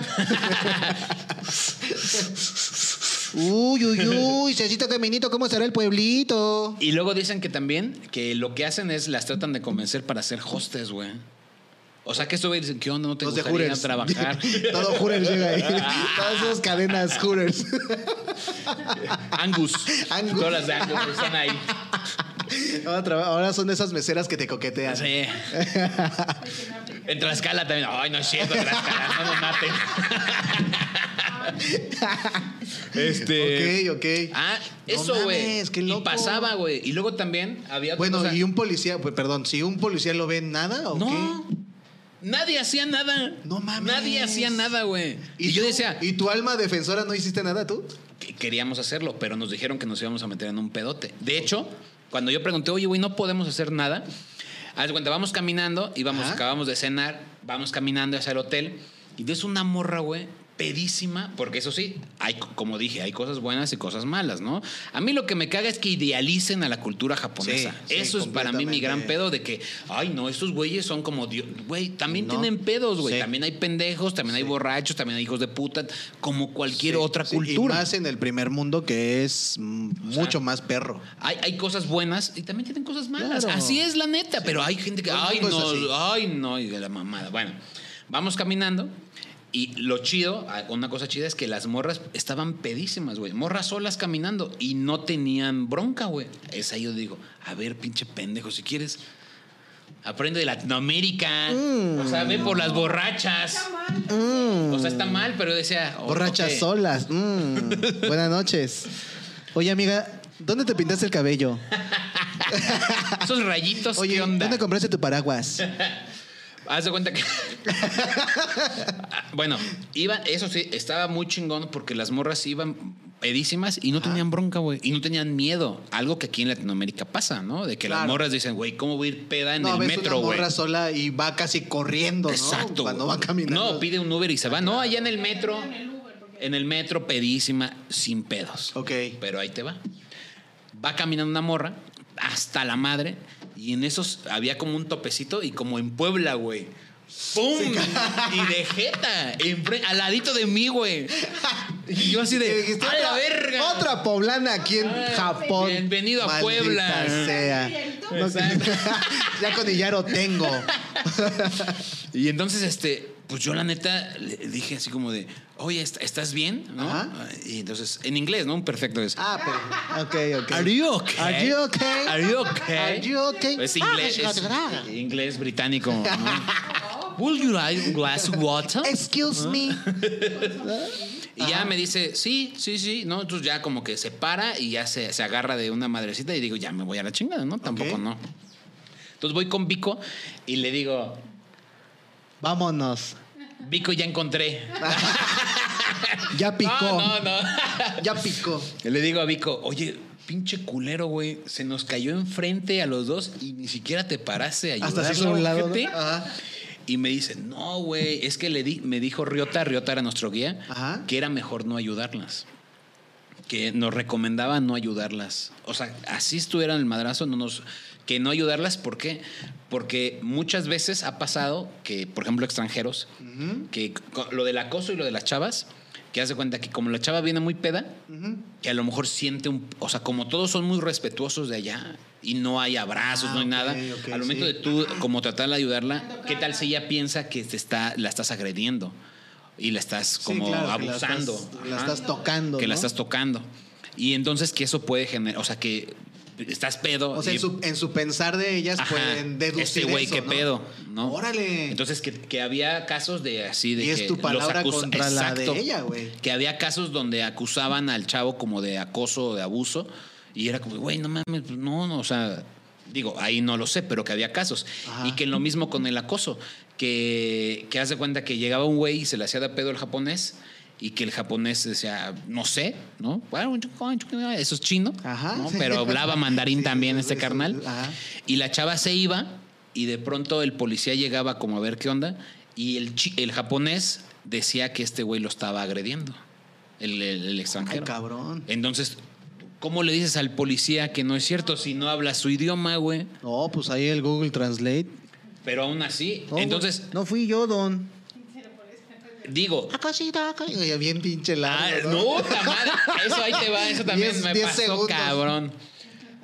uy, uy, uy, Cecito Caminito, ¿cómo será el pueblito? Y luego dicen que también que lo que hacen es las tratan de convencer para ser hostes, güey. O sea que esto güey dicen, ¿qué onda? ¿No te Los de gustaría Hooters. trabajar? [laughs] Todo Hooters llega ahí. [laughs] Todas esas cadenas Hooters. Angus. Angus. Todas las de Angus están ahí. Ahora ahora son esas meseras que te coquetean. Sí. En Tlaxcala también. Ay, no es cierto, Tlaxcala, no nos maten. este. Ok, ok. Ah, No eso, güey. y loco. pasaba, güey. Y luego también había Bueno, cosa. y un policía, pues, perdón, si un policía lo ve nada o No. qué? Nadie hacía nada. No mames. Nadie hacía nada, güey. Y, yo decía, ¿Y tu alma defensora no hiciste nada tú? que queríamos hacerlo, pero nos dijeron que nos íbamos a meter en un pedote. De hecho, cuando yo pregunté, oye, güey, no podemos hacer nada. Haz cuenta, vamos caminando, íbamos, Ajá. acabamos de cenar, vamos caminando hacia el hotel, y ves una morra, güey, pedísima, porque eso sí, hay, como dije, hay cosas buenas y cosas malas, ¿no? A mí lo que me caga es que idealicen a la cultura japonesa. Sí, sí, eso es para mí mi gran pedo de que, ay, no, estos güeyes son como Dios. Güey, también No. tienen pedos, güey. Sí. También hay pendejos, también hay borrachos, también hay hijos de puta, como cualquier otra cultura. Y más en el primer mundo que es sea, mucho más perro. Hay, hay cosas buenas y también tienen cosas malas. Claro. Así es la neta, pero hay gente que, ay, no, ay, no, y de la mamada. Bueno, vamos caminando y lo chido, ah, una cosa chida es que las morras estaban pedísimas, güey. Morras solas caminando y no tenían bronca, güey. Es ahí yo digo, a ver, pinche pendejo, si quieres. Aprende de Latinoamérica. O sea, ve por las borrachas. O sea, está mal, pero decía. oh, Borrachas solas. mm. [laughs] Buenas noches. Oye, amiga, ¿dónde te pintaste el cabello? [laughs] Esos rayitos, Oye, ¿qué onda? ¿dónde compraste tu paraguas? [laughs] Haz de cuenta que. [laughs] bueno, iba, eso sí, estaba muy chingón porque las morras iban pedísimas y no tenían bronca, güey. Y no tenían miedo. Algo que aquí en Latinoamérica pasa, ¿no? De que las morras dicen, güey, ¿cómo voy a ir peda en no, el ves metro, una güey? morra sola y va casi corriendo, ¿no? Exacto. Cuando güey. va caminando. No, pide un Uber y se va. No, allá en el metro. En el metro, pedísima, sin pedos. Ok. Pero ahí te va. Va caminando una morra hasta la madre y en esos había como un topecito y como en Puebla, güey. ¡Pum! Y de jeta, enfre- al ladito de mí, güey. Y yo así de, dijiste, ¡a la otra, verga! otra poblana aquí en Ah, Japón. bienvenido a Maldita Puebla. sea. No, Exacto. [laughs] ya con Illaro tengo. [laughs] Y entonces, este, pues yo la neta le dije así como de, oye, ¿est- ¿estás bien? ¿No? Ajá. Y entonces, en inglés, ¿no? Un perfecto es. Ah, pero. Ok, ok. Are you okay? Are you okay? Are you okay? Are you okay? Es inglés, Ah, es inglés británico. ¿no? [laughs] Would you like a glass of water? Excuse me. [laughs] Y ya me dice, sí, sí, sí, ¿no? Entonces ya como que se para y ya se, se agarra de una madrecita y digo, ya me voy a la chingada, ¿no? Tampoco no. Entonces voy con Vico y le digo, Vámonos. Vico, ya encontré. [laughs] Ya picó. No, no, no. Ya picó. Le digo a Vico, oye, pinche culero, güey, se nos cayó enfrente a los dos y ni siquiera te paraste a Hasta ayudarlo, se hizo a un lado. ¿no? ojete". Ajá. Y me dice, no, güey, es que le di, me dijo Riota, Riota era nuestro guía, Ajá. que era mejor no ayudarlas. Que nos recomendaba no ayudarlas. O sea, así estuviera en el madrazo, no nos, que no ayudarlas. ¿Por qué? Porque muchas veces ha pasado que, por ejemplo, extranjeros, que lo del acoso y lo de las chavas, que hace cuenta que como la chava viene muy peda, que a lo mejor siente un. O sea, como todos son muy respetuosos de allá y no hay abrazos, Ah, no hay ok, nada, ok, al momento sí. de tú, como tratar de ayudarla, ¿qué tal si ella piensa que te está, la estás agrediendo? Y la estás Sí, como claro, que la abusando. estás- La Ajá. estás tocando. Que la ¿no? estás tocando. Y entonces que eso puede generar. O sea, que estás pedo. O sea, y- en su, en su pensar de ellas Ajá, pueden deducir este güey, qué ¿no? pedo, ¿no? Órale. Entonces, que, que había casos de así de Y es que tu los palabra acusa- contra la de Exacto. ella, güey. Que había casos donde acusaban al chavo como de acoso o de abuso. Y era como, güey, no mames, pues, no, no, o sea, digo, ahí no lo sé, pero que había casos. Ajá. Y que lo mismo con el acoso, que, que hace cuenta que llegaba un güey y se le hacía de pedo el japonés. Y que el japonés decía, no sé, ¿no? Eso es chino, Ajá, ¿no? sí. pero hablaba mandarín [laughs] Sí, también este carnal. ajá. Y la chava se iba y de pronto el policía llegaba como a ver qué onda y el, el japonés decía que este güey lo estaba agrediendo, el, el- el Ay, extranjero. cabrón. Entonces, ¿cómo le dices al policía que no es cierto si no habla su idioma, güey? No, pues ahí el Google Translate. Pero aún así, No, entonces, güey, No fui yo, don. digo... Acá sí, acá. Oye, Bien pinche Ah, largo. no, ta madre, eso ahí te va, eso también [laughs] Diez- me diez pasó, segundos. cabrón.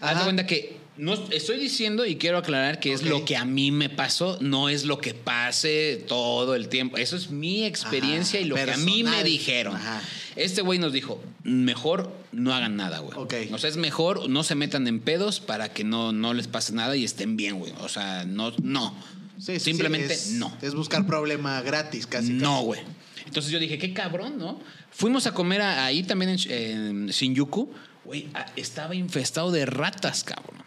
Haz de cuenta que no estoy diciendo y quiero aclarar que es lo que a mí me pasó, no es lo que pase todo el tiempo. Eso es mi experiencia Ajá, y lo que a mí me dijeron. Ajá. Este güey nos dijo, mejor no hagan nada, güey. Ok. O sea, es mejor no se metan en pedos para que no, no les pase nada y estén bien, güey. O sea, no, no. Sí, sí, sí, Simplemente es- no. Es buscar problema gratis, casi. No, güey. Entonces yo dije, qué cabrón, ¿no? Fuimos a comer a- ahí también en, en Shinjuku. Güey, estaba infestado de ratas, cabrón.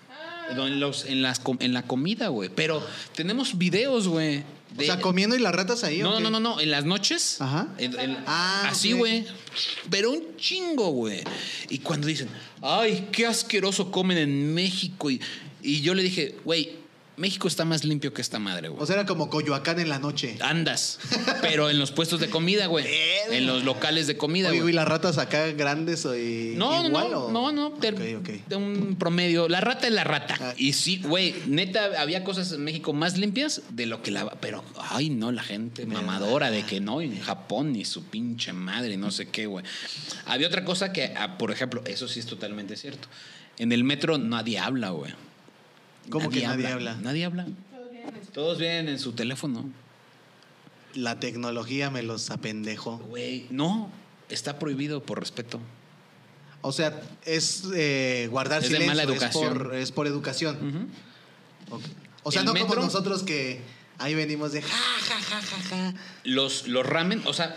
En, los, en, las, en la comida, güey. Pero tenemos videos, güey. O sea, comiendo y las ratas ahí. ¿o no, qué? no, no, no. En las noches. Ajá. en- en- Ah, así, güey. Pero un chingo, güey. Y cuando dicen, ay, qué asqueroso comen en México. Y, y yo le dije, güey, México está más limpio que esta madre, güey. O sea, era como Coyoacán en la noche. Andas, pero en los puestos de comida, güey. En los locales de comida, Oye, güey. güey, las ratas acá grandes o y- No, no, igual no, o- no, no, de un promedio. La rata es la rata. Ah. Y sí, güey, neta, había cosas en México más limpias de lo que la... Pero, ay, no, la gente mamadora de que no, en Japón ni su pinche madre, no sé qué, güey. Había otra cosa que, ah, por ejemplo, eso sí es totalmente cierto. En el metro nadie habla, güey. ¿Cómo que nadie habla? Nadie habla. Todos vienen en su teléfono. La tecnología me los apendejó. Güey, no, está prohibido por respeto. O sea, es eh, guardar Es de silencio. mala Es educación. por, es por educación. O sea, ¿El no metro? como nosotros que ahí venimos de ja, ja, ja, ja, ja. los, los ramen, o sea,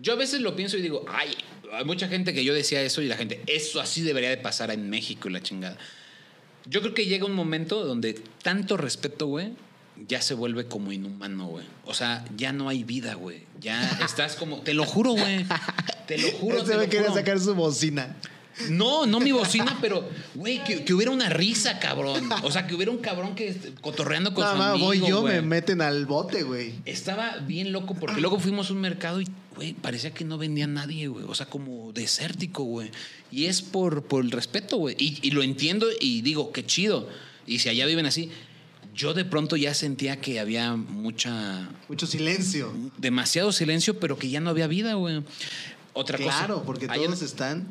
yo a veces lo pienso y digo, ay, hay mucha gente que yo decía eso y la gente, eso así debería de pasar en México y la chingada. Yo creo que llega un momento donde tanto respeto, güey, ya se vuelve como inhumano, güey. O sea, ya no hay vida, güey. Ya [laughs] estás como, te lo juro, güey. Te lo juro, Este te güey lo quería sacar su bocina. No, no mi bocina, pero, güey, que, que hubiera una risa, cabrón. O sea, que hubiera un cabrón que cotorreando con Nada su más amigo, voy yo, me meten al bote, güey. Estaba bien loco porque luego fuimos a un mercado y, güey, parecía que no vendía nadie, güey. O sea, como desértico, güey. Y es por, por el respeto, güey. Y, y lo entiendo y digo, qué chido. Y si allá viven así, yo de pronto ya sentía que había mucha... Mucho silencio. Demasiado silencio, pero que ya no había vida, güey. otra cosa. Claro, porque todos están.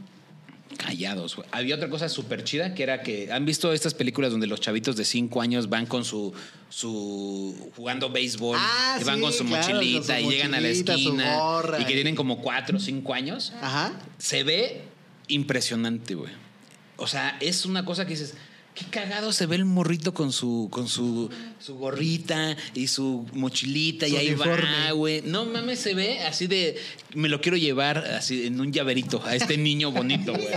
Callados, güey. Había otra cosa súper chida que era que han visto estas películas donde los chavitos de 5 años van con su, su jugando béisbol Ah, y van sí, con su claro, mochilita con su y llegan a la esquina gorra y que tienen como 4 o 5 años. Ajá. Se ve impresionante, güey. O sea, es una cosa que dices, qué cagado se ve el morrito con su con su, su gorrita y su mochilita y ahí va, uniforme. güey. No mames, se ve así de me lo quiero llevar así en un llaverito a este niño bonito, güey.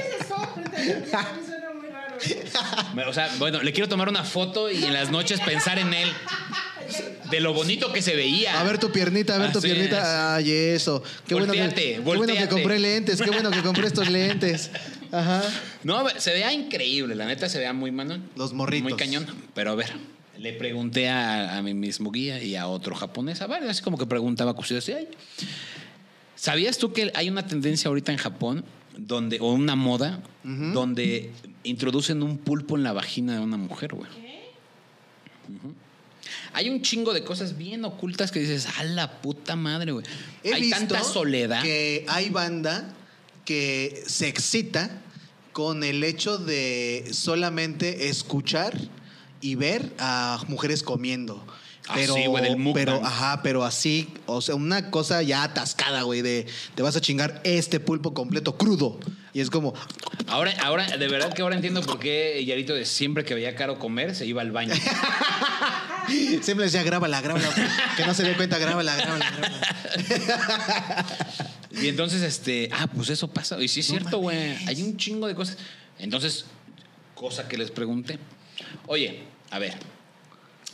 O sea, bueno, le quiero tomar una foto y en las noches pensar en él. [laughs] De lo bonito que se veía. A ver tu piernita, a ver tu Así piernita. Ay, eso. Qué bueno, que, qué bueno que compré lentes, qué bueno que compré estos lentes. Ajá. No, se veía increíble, la neta se veía muy manón. Los morritos. Muy cañón. Pero a ver, le pregunté a, a mi mismo guía y a otro japonés, a varios, así como que preguntaba cosas así. ¿Sabías tú que hay una tendencia ahorita en Japón donde, o una moda, donde introducen un pulpo en la vagina de una mujer, güey? Ujú. Hay un chingo de cosas bien ocultas que dices, a la puta madre, güey. He Hay visto tanta soledad. que hay banda que se excita con el hecho de solamente escuchar y ver a mujeres comiendo. Ah, Pero, sí, güey, del mukbang. pero, ajá, pero así, o sea, una cosa ya atascada, güey, de te vas a chingar este pulpo completo crudo. Y es como, Ahora, ahora, de verdad que ahora entiendo por qué Yarito de siempre que veía Caro comer se iba al baño. [laughs] siempre decía, grábala, grábala, que no se dé cuenta, grábala, grábala, grábala. [laughs] Y entonces, este, ah, pues eso pasa. Y sí es No cierto, güey. Hay un chingo de cosas. Entonces, cosa que les pregunté. Oye, a ver.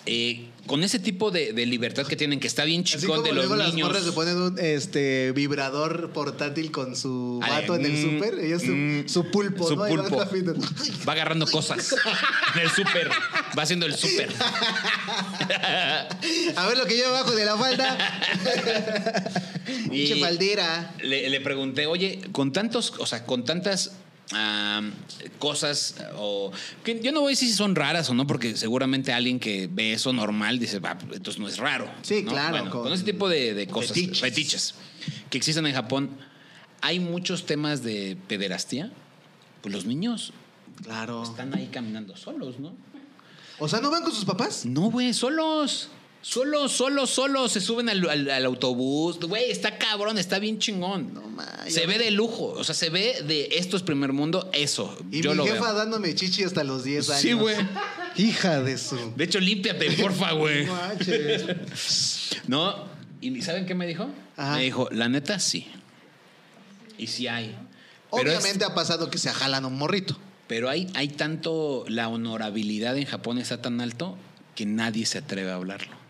Eh, con ese tipo de, de libertad que tienen, que está bien como de los luego las morras se ponen un este, vibrador portátil con su vato en el mm, súper. Ella su, mm, su pulpo, su ¿no? Pulpo. Va agarrando cosas en el súper. Va haciendo el súper. A ver lo que lleva abajo de la falda. [laughs] Pinche faldera. Le, le pregunté, oye, con tantos, o sea, con tantas cosas, o que yo no voy a decir si son raras o no, porque seguramente alguien que ve eso normal dice, va, entonces no es raro. Sí, ¿no? claro, Bueno, con- con, ese tipo de, de cosas, Fetiches. fetiches. que existen en Japón, hay muchos temas de pederastía. Pues los niños Claro. están ahí caminando solos, ¿no? O sea, ¿no van con sus papás? No, güey, solos. Solos, solos, solos. Se suben al, al- al autobús. Güey, está cabrón, está bien chingón. No, ma, se ve de lujo. O sea, se ve de esto es primer mundo, eso. Y Yo mi lo jefa veo. dándome chichi hasta los 10 años. Sí, güey. [laughs] Hija de su. De hecho, límpiate, porfa, güey. No ¿y saben qué me dijo? Ajá. Me dijo, la neta, sí. Y sí hay. Pero es- Obviamente ha pasado que se jalan un morrito. Pero hay, hay tanto, la honorabilidad en Japón está tan alto que nadie se atreve a hablarlo.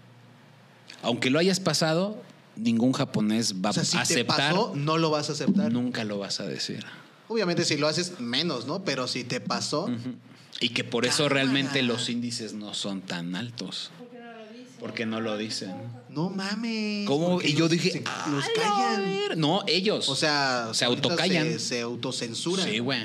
Aunque lo hayas pasado, ningún japonés va O sea, si a te aceptar, pasó, no lo vas a aceptar. nunca lo vas a decir. Obviamente si lo haces menos, ¿no? Pero si te pasó, Y que por eso Cámara. realmente los índices no son tan altos. Porque no lo dice. Porque no lo dicen. no mames. ¿Cómo? Y yo los- dije, se- "A los la callan. ver-". No, ellos. O sea, se autocallan. Se, se autocensuran. Sí, güey.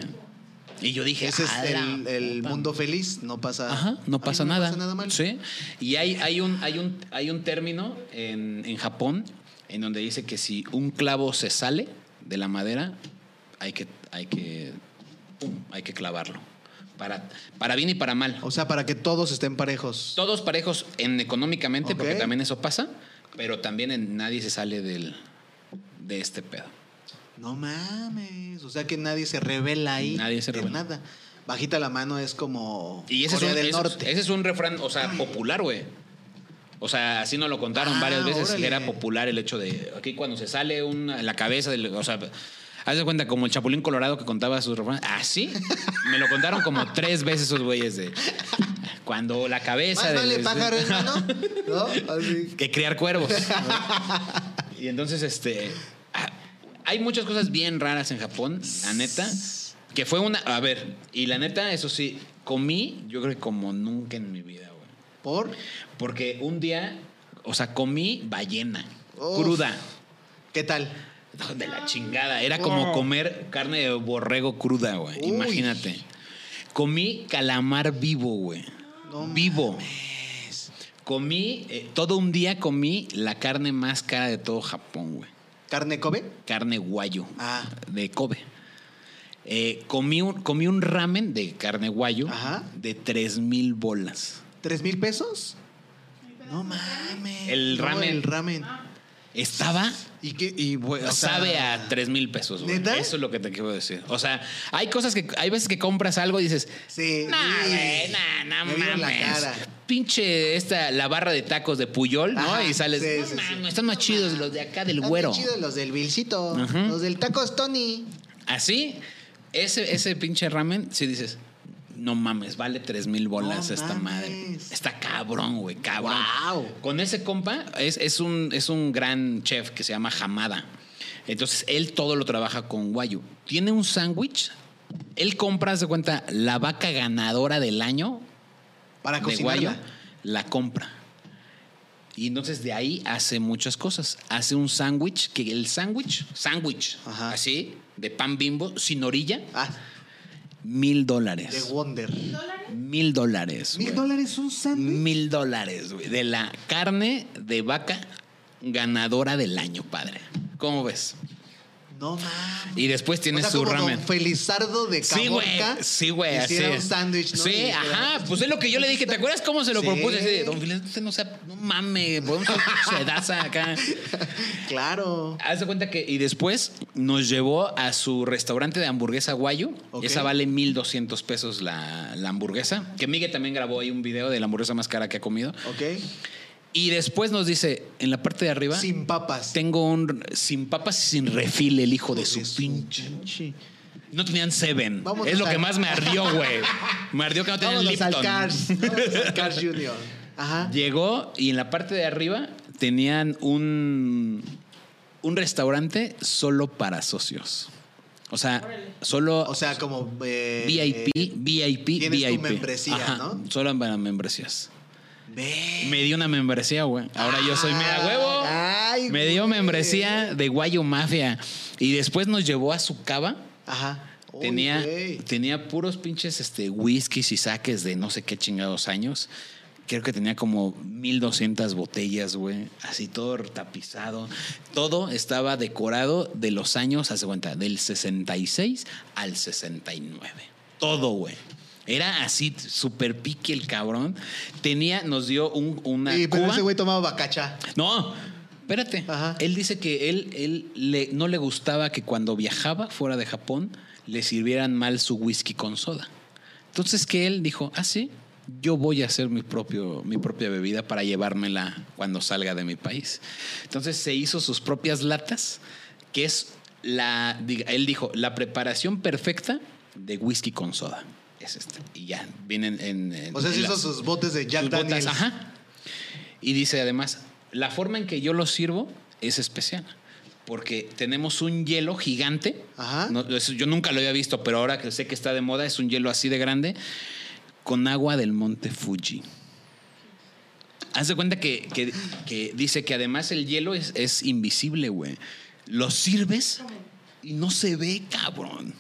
Y yo dije, Ese es "A la el, el mundo feliz, no pasa, Ajá, no pasa nada. No pasa nada mal. Sí. Y hay, hay, un, hay, un, hay un término en, en Japón en donde dice que si un clavo se sale de la madera, hay que, hay que, pum, hay que clavarlo. Para, para bien y para mal. O sea, para que todos estén parejos. Todos parejos en económicamente, porque también eso pasa, pero también en nadie se sale del, de este pedo. No mames. O sea que nadie se revela ahí. Nadie se revela. Nada. Bajita la mano es como Y ese, Corea es un, del ese Norte. ese es un refrán, o sea, popular, güey. O sea, así nos lo contaron Ah, varias veces. órale. Era popular el hecho de aquí cuando se sale una, la cabeza, del, o sea, haz de cuenta como el Chapulín Colorado que contaba sus refranes. Así me lo contaron como [laughs] tres veces esos güeyes de cuando la cabeza Más del- vale pájaro en mano, ¿no? [laughs] Así. que criar cuervos. ¿no? [laughs] y entonces, este. Hay muchas cosas bien raras en Japón, la neta. Que fue una. A ver, y la neta, eso sí, comí, yo creo que como nunca en mi vida, güey. ¿Por? Porque un día, o sea, comí ballena, Uf. cruda. ¿Qué tal? De la chingada. Era como comer carne de borrego cruda, güey. Imagínate. Comí calamar vivo, güey. No vivo. Comí, eh, todo un día comí la carne más cara de todo Japón, güey. ¿Carne Kobe? carne guayo Ah. de Kobe. Eh, comí, un, comí un ramen de carne guayo Ajá. de 3 mil bolas. ¿Tres mil pesos? No mames. El No, ramen. el ramen. Estaba ¿Y bu- o sea, sabe a 3 mil pesos. güey. ¿Neta? Eso es lo que te quiero decir. O sea, hay cosas que, hay veces que compras algo y dices, Sí. nah, güey, nah, nah, Me vieron la mames. cara. Pinche esta, la barra de tacos de Puyol, ¿no? Y sales, sí, están más chidos los de acá del Están güero. bien chidos los del Vilcito. Los del Tacos Tony. Así, ese, ese pinche ramen, si dices, no mames, vale 3 mil bolas No esta mames. madre. Está cabrón, güey, cabrón. Guau. Con ese compa, es, es, un, es un gran chef que se llama Hamada. Entonces, él todo lo trabaja con guayu. Tiene un sándwich. Él compra, de cuenta, la vaca ganadora del año Para de cocinarla. la compra. Y entonces de ahí hace muchas cosas. Hace un sándwich, que el sándwich, sándwich, así, de pan bimbo, sin orilla, Ah, mil de dólares. Wonder. ¿Dólares? Mil dólares. ¿Mil dólares un sándwich? Mil dólares, güey. De la carne de vaca ganadora del año, padre. ¿Cómo ves? No mames. Y después tiene o sea, su como ramen. Don Felizardo de Sí, güey. Caborca. Sí, güey. Así Hiciera un sándwich, ¿no? Sí, Y ajá. Pues es lo que yo le dije. ¿Te acuerdas cómo se lo Sí. propuse? Así Don usted no sabe, no mames, podemos [laughs] hacer sedaza acá. Claro. Haz de cuenta que, y después nos llevó a su restaurante de hamburguesa guayo. Esa vale 1,200 pesos la, la hamburguesa. Que Miguel también grabó ahí un video de la hamburguesa más cara que ha comido. Ok. Y después nos dice, en la parte de arriba, Sin papas. tengo un sin papas y sin refil, el hijo de su pinche. No tenían Seven. Vámonos es lo al- que más me ardió, güey. Me ardió que no tenían Vámonos al Lipton. Cars. Vámonos al Cars [laughs] Junior. Ajá. Llegó y en la parte de arriba tenían un, un restaurante solo para socios. O sea, solo O sea, como. eh, VIP, VIP, tienes tu VIP. membresía, Ajá, ¿no? Solo para membresías. Ve. Me dio una membresía, güey. Ahora yo soy mega huevo. Ay, Me dio güey. membresía de Guayo Mafia. Y después nos llevó a su cava. Ajá. Tenía puros pinches este, whiskies y saques de no sé qué chingados años. Creo que tenía como 1200 botellas, güey. Así todo tapizado. Todo estaba decorado de los años, hace cuenta, del 66 al 69. Todo, güey. Era así, súper pique el cabrón. Tenía, nos dio un, una Y pero cuba. ese güey tomaba bacacha. No, espérate. Ajá. Él dice que él, él le- no le gustaba que cuando viajaba fuera de Japón le sirvieran mal su whisky con soda. Entonces que él dijo, ah, sí, yo voy a hacer mi, propio, mi propia bebida para llevármela cuando salga de mi país. Entonces se hizo sus propias latas, que es la, él dijo, la preparación perfecta de whisky con soda. Es esta. Y ya, vienen en... en- O sea, se hizo las- sus botes de Jack botas, Daniels. ajá. Y dice además, la forma en que yo lo sirvo es especial. Porque tenemos un hielo gigante. Ajá. No, eso yo nunca lo había visto, pero ahora que sé que está de moda, es un hielo así de grande con agua del monte Fuji. Haz de cuenta que, que- que dice que además el hielo es, es invisible, güey. Lo sirves y no se ve, cabrón.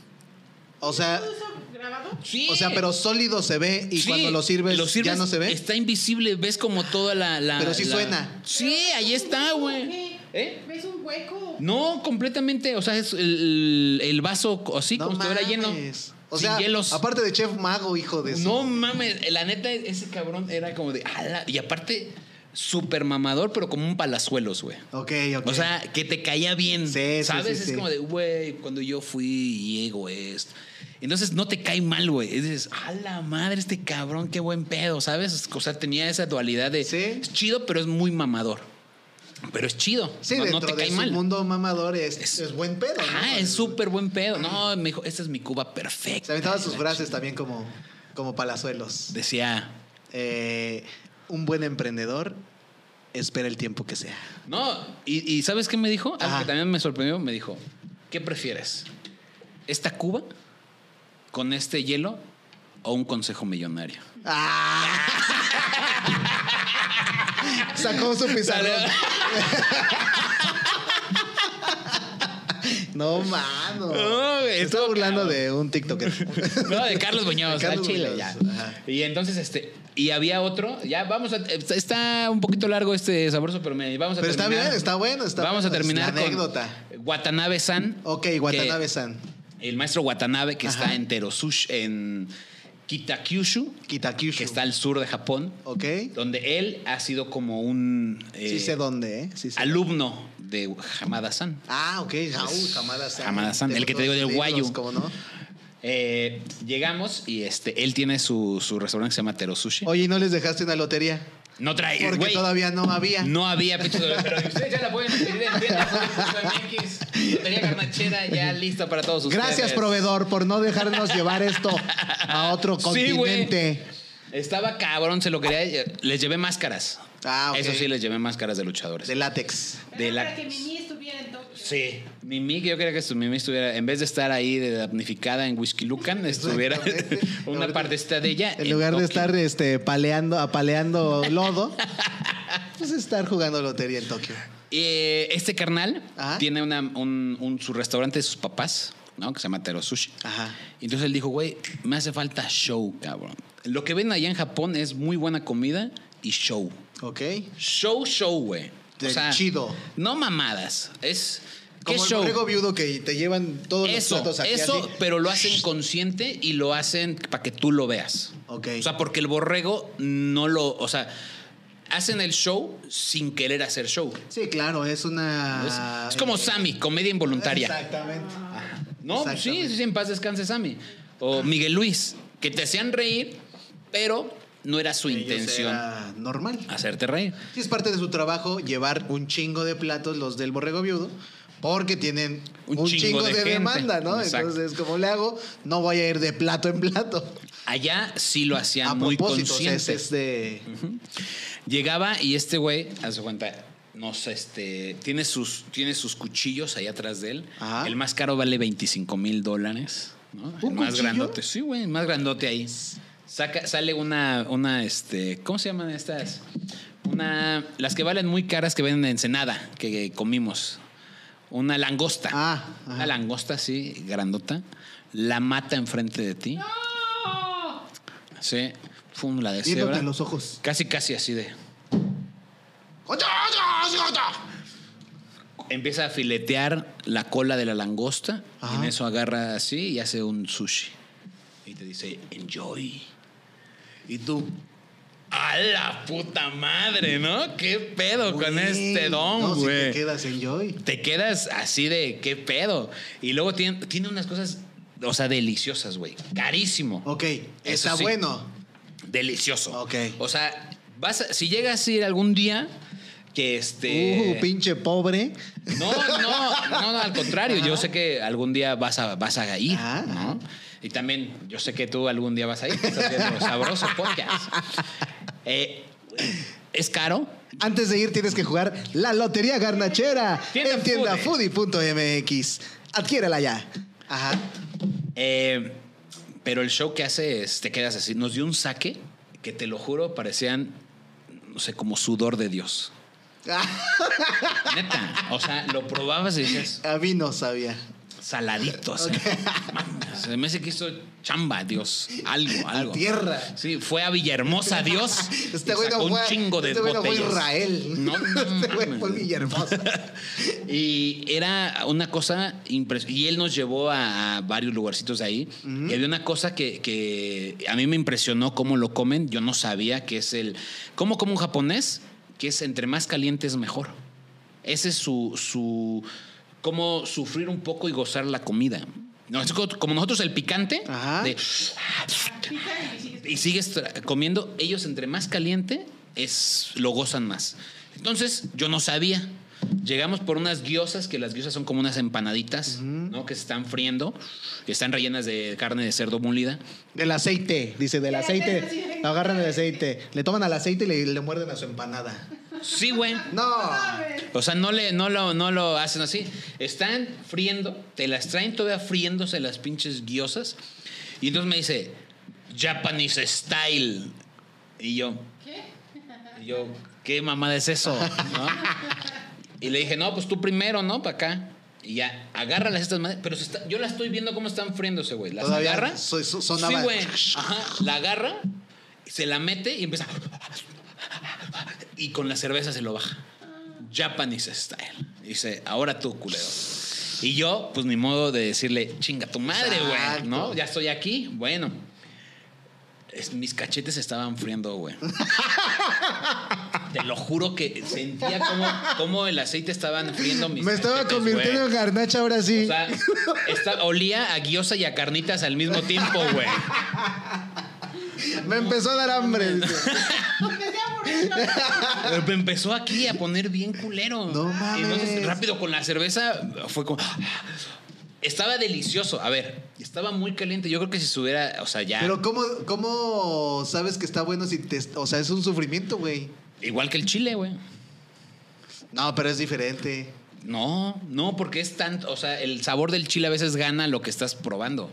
O sea, ¿Todo eso grabado? Sí. o sea, pero sólido se ve y Sí, cuando lo sirves, lo sirves, ya no se ve. Está invisible, ves como toda la. la- Pero sí la- suena. Sí, ahí está, güey. ¿Eh? ¿Ves un hueco? No, completamente. O sea, es el, el vaso así, No como si estuviera lleno. mames. O sin sea, hielos. aparte de chef mago, hijo de su- No mames, la neta, ese cabrón era como de. "Ala", Y aparte, súper mamador, pero como un palazuelos, güey. Ok, ok. O sea, que te caía bien. Sí, sí, ¿Sabes? sí, es sí. como de, güey, cuando yo fui y ego esto. Entonces no te cae mal, güey. Y dices, a la madre, este cabrón, qué buen pedo, ¿sabes? O sea, tenía esa dualidad de. Sí. Es chido, pero es muy mamador. Pero es chido. Sí, no, no dentro te de cae su mal. mundo mamador es, Es- es buen pedo, ¿no? Ah, es súper buen pedo. No, me dijo, esta es mi Cuba perfecta. Se aventaba sus frases también como, como palazuelos. Decía, Eh, un buen emprendedor espera el tiempo que sea. no, y, y ¿sabes qué me dijo? Algo Ajá. que también me sorprendió. Me dijo, ¿qué prefieres? ¿Esta Cuba con este hielo o un consejo millonario? ¡Ah! [laughs] Sacó su pizarrón. [laughs] No, mano. No, está estuvo burlando de un TikToker. [laughs] No, de Carlos Muñoz, al Chile, ya. ajá. Y entonces, este, y había otro, ya vamos a, está un poquito largo este sabroso, pero me, vamos a Pero está terminar. bien, está bueno, está Vamos a bueno, terminar la con anécdota. Watanabe-san. Ok, que- Watanabe-san. El maestro Watanabe, que Ajá. está en Terosush, en Kitakyushu, Kitakyushu. que está al sur de Japón, Ok. donde él ha sido como un eh, Sí sé dónde, ¿eh? Sí sé alumno de Hamada-san. Ah, ok. Raúl Hamada-san. Hamada-san, el que te digo del libros, guayu. ¿Cómo no? Eh, llegamos y este, él tiene su, su restaurante que se llama Terosushi. Oye, ¿y no les dejaste una lotería? No trae, Porque todavía no había. No había pero ustedes ya la pueden pedir en tienda.mx. Garnachera ya lista para todos ustedes. Gracias, proveedor, por no dejarnos llevar esto a otro Sí, continente. Estaba cabrón, se lo quería. Les llevé máscaras. Ah, ok. Eso sí, les llevé máscaras de luchadores. De látex. Pero de la- en Tokio. Sí. Mimi, que yo quería que su Mimi estuviera, en vez de estar ahí de damnificada en Whisky Lucan, estuviera [laughs] [laughs] una partecita de ella. En lugar de estar este, paleando, apaleando lodo, pues estar jugando lotería en Tokio. Eh, este carnal Ajá. tiene una- un, un- su restaurante de sus papás, ¿no? Que se llama Tero Sushi. Ajá. Entonces él dijo, güey, me hace falta show, cabrón. Lo que ven allá en Japón es muy buena comida y show. Ok. Show, show, güey. Del chido. No mamadas. Es. ¿Qué Como el show? borrego viudo que te llevan todos los Eso, platos aquí eso, así. pero lo hacen consciente y lo hacen para que tú lo veas. Ok. O sea, porque el borrego no lo. O sea, hacen el show sin querer hacer show. Sí, claro, es una... Es, es como eh, Sammy, comedia involuntaria. Exactamente. No, pues sí, Exactamente. sí, en paz descanse Sammy. O Miguel Luis, que te hacían reír, pero no era su intención era normal. hacerte reír. Sí, es parte de su trabajo llevar un chingo de platos los del borrego viudo. Porque tienen Un un, chingo chingo, de demanda, ¿no? Exacto. Entonces, como le hago, no voy a ir de plato en plato. Allá sí lo hacían a muy consciente. ese es de... Llegaba y este güey, haz de cuenta, no sé, este, tiene sus, tiene sus cuchillos ahí atrás de él. Ajá. El más caro vale 25 mil dólares. ¿no? El ¿Un más cuchillo? grandote. Sí, güey, el más grandote ahí. Saca, sale una, una, este, ¿cómo se llaman estas? Una, las que valen muy caras que venden en Ensenada, que comimos. Una langosta. Ah, ajá. Una langosta así, grandota. La mata enfrente de ti. Sí. Fum, la de Viéndote cebra. en los ojos. Casi, casi así de. Empieza a filetear la cola de la langosta y en eso agarra así y hace un sushi. Y te dice, enjoy. Y tú, a la puta madre, ¿no? ¿Qué pedo con este don, no, si güey? te quedas en Joy. te quedas así de qué pedo. Y luego tiene, tiene unas cosas, o sea, deliciosas, güey. Carísimo. Ok, Eso está sí. bueno. Delicioso. Ok. O sea, vas a- si llegas a ir algún día que este. Uh, pinche pobre. no, no, no, no, al contrario. Yo sé que algún día vas a, vas a ir, Ah. ¿no? Y también yo sé que tú algún día vas a ir. Estás viendo [laughs] sabroso podcast. Eh, es caro. Antes de ir tienes que jugar la Lotería Garnachera Tienda en tiendafoodie.mx. Adquiérela ya. Ajá. Eh, pero el show que hace es, te quedas así. Nos dio un saque que te lo juro, parecían, no sé, como sudor de Dios. [laughs] Neta. O sea, lo probabas y dices, A mí no sabía. Saladito. o sea, mames, [laughs] Se me hace que hizo chamba, Dios. Algo, algo. tierra. Sí, fue a Villahermosa, Dios. [laughs] Este güey no fue. un chingo de este güey no fue. Israel. No, [laughs] no, este güey fue Villahermosa. Y era una cosa impresionante. Y él nos llevó a, a varios lugarcitos de ahí. Y había una cosa que, que a mí me impresionó cómo lo comen. Yo no sabía que es el. ¿Cómo como un japonés? Que es entre más caliente es mejor. Ese es su. su cómo sufrir un poco y gozar la comida. No, es como nosotros el picante. Ajá. de- y sigues comiendo, ellos entre más caliente es lo gozan más. Entonces, yo no sabía. Llegamos por unas guiosas, que las guiosas son como unas empanaditas, ¿no? Que se están friendo, que están rellenas de carne de cerdo molida. Del aceite, dice, del aceite. Lo agarran el aceite. Le toman al aceite y le, le muerden a su empanada. Sí, güey. No. O sea, no, le, no, lo, no lo hacen así. Están friendo, te las traen todavía friéndose las pinches guiosas. Y entonces me dice, Japanese style. Y yo, ¿Qué? Y yo, ¿qué mamada es eso? ¿No? Y le dije, no, pues tú primero, ¿no? Para acá. Y ya, agarra las estas madres, pero se está- yo la estoy viendo cómo están friéndose, güey. Las Todavía agarra. so- so- sonaba. Sí, güey. Ajá, la agarra, se la mete y empieza. Y con la cerveza se lo baja. Japanese style. Dice, ahora tú, culero. Y yo, pues ni modo de decirle, chinga tu madre, güey. ¿No? Ya estoy aquí. Bueno. Es- mis cachetes se estaban friendo, güey. Te lo juro que sentía como, como el aceite estaba friendo mis Me estaba cachetes, convirtiendo güey. en garnacha ahora sí. O sea, esta- olía a guiosa y a carnitas al mismo tiempo, güey. Me empezó a dar hambre. [laughs] Me empezó aquí a poner bien culero. No mames. Entonces, rápido con la cerveza, fue como. Estaba delicioso. A ver, estaba muy caliente. Yo creo que si se hubiera, o sea, ya. Pero ¿cómo, ¿cómo sabes que está bueno si te... O sea, es un sufrimiento, güey. Igual que el chile, güey. No, pero es diferente. No, no, porque es tanto, o sea, el sabor del chile a veces gana lo que estás probando.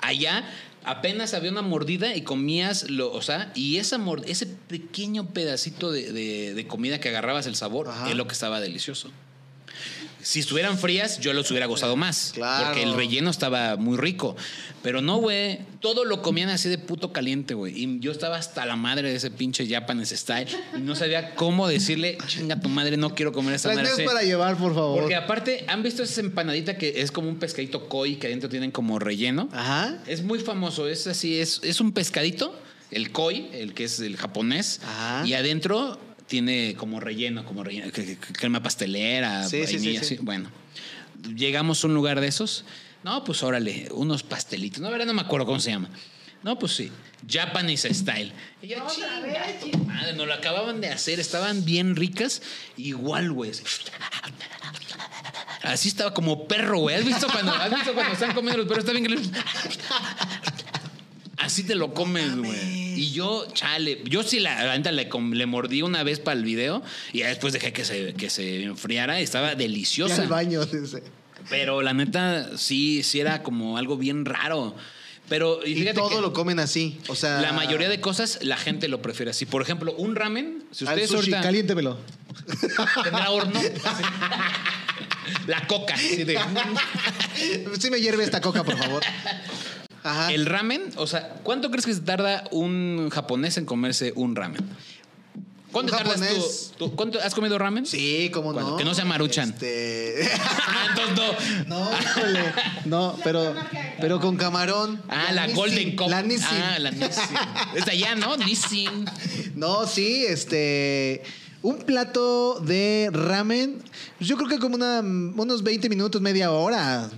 Allá apenas había una mordida y comías, lo, o sea, y esa mord- ese pequeño pedacito de, de- de comida que agarrabas el sabor Ajá. es lo que estaba delicioso. Si estuvieran frías, yo los hubiera gustado más. Claro. Porque el relleno estaba muy rico. Pero no, güey. Todo lo comían así de puto caliente, güey. Y yo estaba hasta la madre de ese pinche Japanese style. Y no sabía cómo decirle, chinga tu madre, no quiero comer esa Las madre. mías así". para llevar, por favor. Porque aparte, ¿han visto esa empanadita que es como un pescadito koi que adentro tienen como relleno? Ajá. Es muy famoso, es así, es, es un pescadito, el koi, el que es el japonés, Ajá. y adentro tiene como relleno, como relleno, crema pastelera, Sí, sí, sí, vainilla, sí. así. Bueno, llegamos a un lugar de esos. No, pues órale, unos pastelitos. No, ahora no me acuerdo cómo se llama. No, pues sí, Japanese style. Y yo, madre, nos lo acababan de hacer, estaban bien ricas, igual, güey. así. Estaba como perro, güey. ¿Has visto cuando, has visto cuando están comiendo los perros? Está bien que les- Así te lo comes, güey. Y yo, chale, yo sí la, la neta le, com- le mordí una vez para el video y ya después dejé que se, que se enfriara y estaba deliciosa. al baño. dice. Pero la neta, sí, sí era como algo bien raro. Pero y todo que lo comen así. O sea... la mayoría de cosas la gente lo prefiere así. Por ejemplo, un ramen, si Al ustedes sushi, ahorita caliéntemelo. tendrá horno. [laughs] La coca. de- Sí me hierve esta coca, por favor. Ajá. El ramen, o sea, ¿cuánto crees que se tarda un japonés en comerse un ramen? ¿Cuánto tardas tú- japonés- tú? ¿Cuánto has comido ramen? Sí, cómo Bueno, no. que no sea Maruchan. Este... [laughs] Ah, entonces no. No, híjole. No, pero, pero con camarón. Ah, la, Nissin, Golden Cup. La Nissin. Ah, la Nissin. Es de allá, ¿no? Nissin. No, sí, este. Un plato de ramen, yo creo que como una, unos 20 minutos, media hora.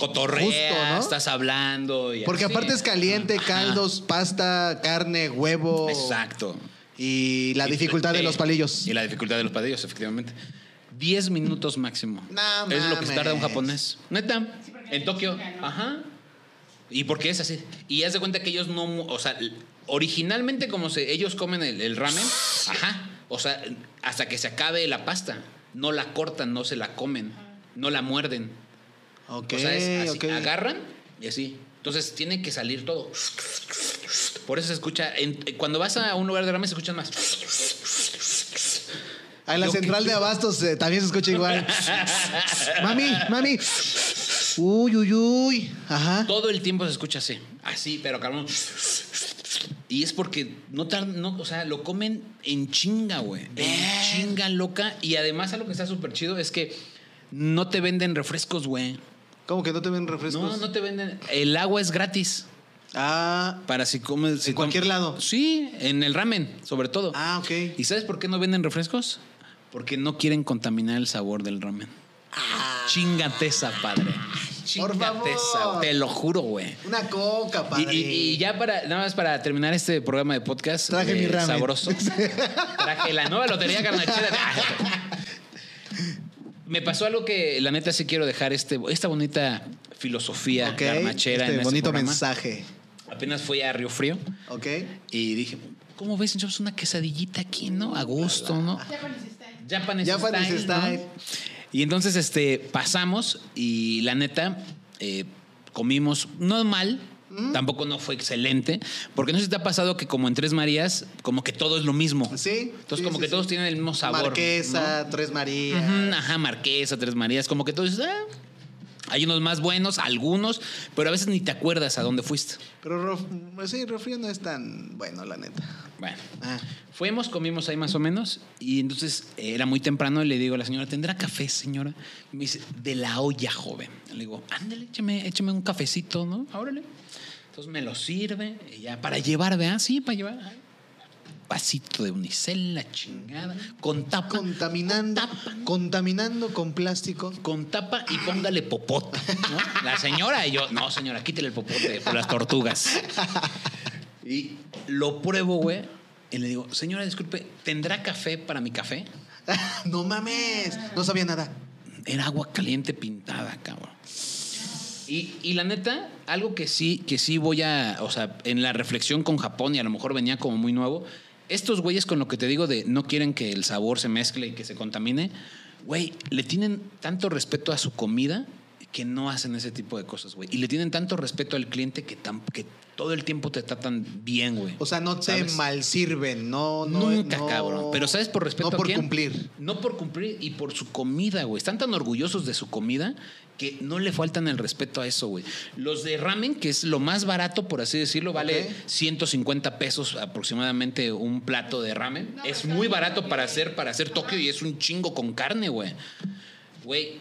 Cotorrea, Justo, ¿no? estás hablando. y Porque así. aparte es caliente, Ajá. caldos, pasta, carne, huevo. Exacto. Y la Y- dificultad de los palillos. Y la dificultad de los palillos, efectivamente. 10 minutos máximo. No es lo que tarda un japonés. Neta. Sí, porque en Tokio. Ajá. ¿Y por qué es así? Y haz de cuenta que ellos no. O sea, originalmente, como se, ellos comen el, el ramen, ajá. O sea, hasta que se acabe la pasta. No la cortan, no se la comen. No la muerden. Ok, o sea, es así, ok. agarran y así. Entonces tiene que salir todo. Por eso se escucha. en- cuando vas a un lugar de ramen se escuchan más. Ah, en la central que- de abastos eh, también se escucha igual. mami, mami. Uy, uy, uy. Ajá. Todo el tiempo se escucha así. Así, pero cabrón. Y es porque no, tar- no o sea, lo comen en chinga, güey. En chinga loca. Y además, algo que está súper chido es que no te venden refrescos, güey. ¿Cómo que no te ven refrescos? No, no te venden. El agua es gratis. Ah, Para si comes. si ¿En cualquier lado? Sí, en el ramen, sobre todo. ah, ok. ¿Y sabes por qué no venden refrescos? Porque no quieren contaminar el sabor del ramen. Chingate esa, padre. Por favor. Te lo juro, güey. Una coca, Y, padre. y- y ya para, nada más para terminar este programa de podcast. Traje eh, mi ramen. Sabroso. [laughs] Traje la nueva lotería carnachera. [laughs] Me pasó algo que la neta sí quiero dejar este, esta bonita filosofía Ok, garnachera este en este bonito mensaje. Apenas fui a Río Frío Ok. y dije, ¿cómo ves? Echamos una quesadillita aquí, ¿no? A gusto, ¿no? Japanese style. Japanese, Japanese style, ¿no? Y entonces este, pasamos y la neta eh, comimos, no mal, Mm. tampoco no fue excelente, porque no sé si te ha pasado que como en Tres Marías, como que todo es lo mismo. Sí. Entonces sí, como sí, que sí. todos tienen el mismo sabor. Marquesa, Tres. Marías. Ujú, ajá, Marquesa, Tres Marías, como que todo dices, ah, Hay unos más buenos, algunos, pero a veces ni te acuerdas a dónde fuiste. Pero Rof- sí, Rofrío no es tan bueno, la neta. Bueno, Ah. fuimos, comimos ahí más o menos, y entonces eh, era muy temprano y le digo a la señora, ¿tendrá café, señora? Me dice, de la olla, joven. Le digo, ándale, échame, échame un cafecito, ¿no? Órale. Entonces me lo sirve, y ya para llevar, ¿verdad? Sí, para llevar. Vasito de unicel, la chingada, con tapa. Contaminando, Con tapa, ¿no? contaminando con plástico. con tapa y póngale popote. ¿no? La señora y yo, no, señora, quítele el popote por las tortugas. Y lo pruebo, güey. Y le digo, señora, disculpe, ¿tendrá café para mi café? [laughs] no mames, no sabía nada. Era agua caliente pintada, cabrón. Y, y la neta, algo que sí, que sí voy a, o sea, en la reflexión con Japón y a lo mejor venía como muy nuevo, estos güeyes con lo que te digo de no quieren que el sabor se mezcle y que se contamine, güey, le tienen tanto respeto a su comida que no hacen ese tipo de cosas, güey. Y le tienen tanto respeto al cliente que, tam- que todo el tiempo te tratan bien, güey. O sea, no te mal sirven, no, no. Nunca, no- cabrón. Pero ¿sabes por respeto No a por quién? cumplir. No por cumplir y por su comida, güey. Están tan orgullosos de su comida que no le faltan el respeto a eso, güey. Los de ramen, que es lo más barato, por así decirlo, vale Ok. 150 pesos aproximadamente un plato de ramen. No, es muy barato para hacer, para hacer Tokio y es un chingo con carne, güey. Güey,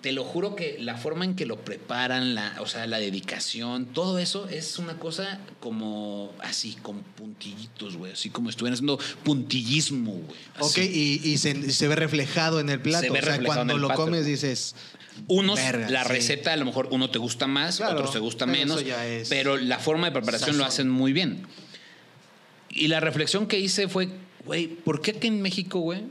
te lo juro que la forma en que lo preparan, la, o sea, la dedicación, todo eso es una cosa como así, con puntillitos, güey. Así como estuvieran haciendo puntillismo, güey. Ok, y, y se, ve reflejado en el plato. Se ve o sea, cuando en el lo plato. comes dices. Unos, Verga, la sí. receta, a lo mejor uno te gusta más, Claro, otros te gusta pero menos, pero la forma de preparación lo hacen muy bien. Y la reflexión que hice fue, güey, ¿por qué aquí en México, güey,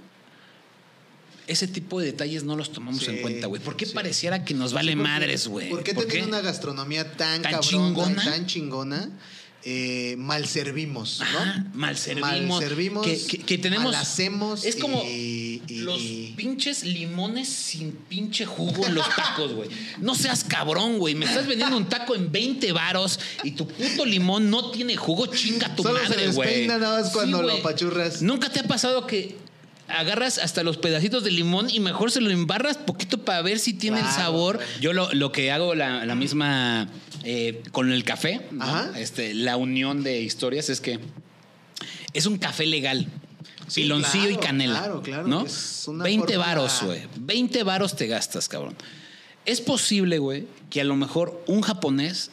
ese tipo de detalles no los tomamos Sí, en cuenta, güey? ¿Por qué sí. pareciera que nos vale Sí, porque- madres, güey? ¿Por qué teniendo una gastronomía tan, ¿Tan cabrona, chingona? tan chingona, eh, mal servimos, ¿no? Ajá, mal servimos. Mal servimos, que, que- que tenemos. mal hacemos Es como y- y- los y- pinches limones sin pinche jugo en los tacos, güey. No seas cabrón, güey. Me estás vendiendo un taco en 20 varos y tu puto limón no tiene jugo. Chinga tu Solo se madre, güey. nada más cuando lo apachurras. ¿Nunca te ha pasado que agarras hasta los pedacitos de limón y mejor se lo embarras poquito para ver si tiene el sabor? Yo lo, lo que hago, la, la misma eh, con el café, ¿no? Este, la unión de historias es que es un café legal. Sí, piloncillo y canela. claro, claro, ¿no? es una 20 fórmula- varos, güey. 20 varos te gastas, cabrón. Es posible, güey, que a lo mejor un japonés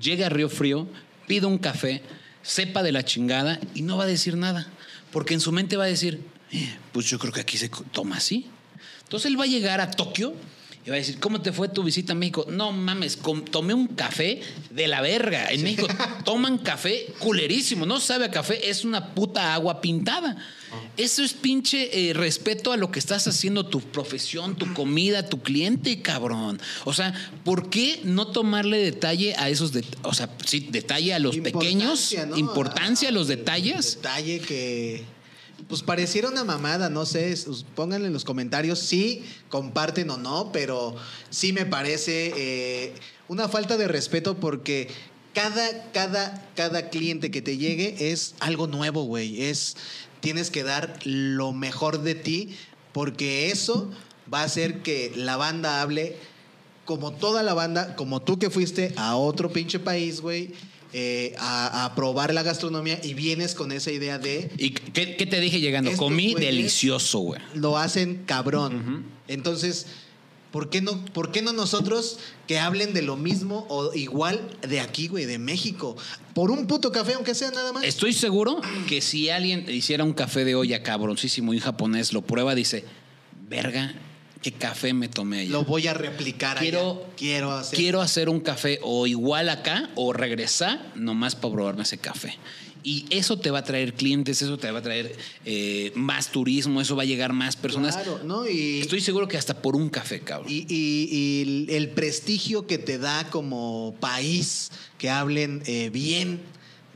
llegue a Río Frío, pida un café, sepa de la chingada y no va a decir nada. Porque en su mente va a decir, "Eh, pues yo creo que aquí se toma así. Entonces él va a llegar a Tokio y va a decir, ¿cómo te fue tu visita a México? No mames, tomé un café de la verga. En México toman café culerísimo. No sabe a café, es una puta agua pintada. Eso es pinche eh, respeto a lo que estás haciendo, tu profesión, tu comida, tu cliente, cabrón. O sea, ¿por qué no tomarle detalle a esos detalles? O sea, sí, detalle a los pequeños, Importancia, ¿no? importancia a los el detalles. Detalle que. Pues pareciera una mamada, no sé, s- pónganle en los comentarios si comparten o no, pero sí me parece eh, una falta de respeto porque cada, cada, cada cliente que te llegue es algo nuevo, güey. Es, tienes que dar lo mejor de ti porque eso va a hacer que la banda hable como toda la banda, como tú que fuiste a otro pinche país, güey, eh, a, a probar la gastronomía y vienes con esa idea de ¿Y qué, qué te dije llegando? Comí delicioso, güey. lo hacen cabrón. Entonces, ¿por qué, no, ¿por qué no nosotros que hablen de lo mismo o igual de aquí, güey, de México? Por un puto café, aunque sea nada más. Estoy seguro que si alguien hiciera un café de olla cabroncísimo y japonés, lo prueba, dice, verga, qué café me tomé allá. Lo voy a replicar quiero, allá. Quiero hacer. quiero hacer un café o igual acá o regresar nomás para probarme ese café. Y eso te va a traer clientes, eso te va a traer eh, más turismo, eso va a llegar más personas. Claro, ¿no? Y, Estoy seguro que hasta por un café, cabrón. Y, y- y el- prestigio que te da como país que hablen eh, bien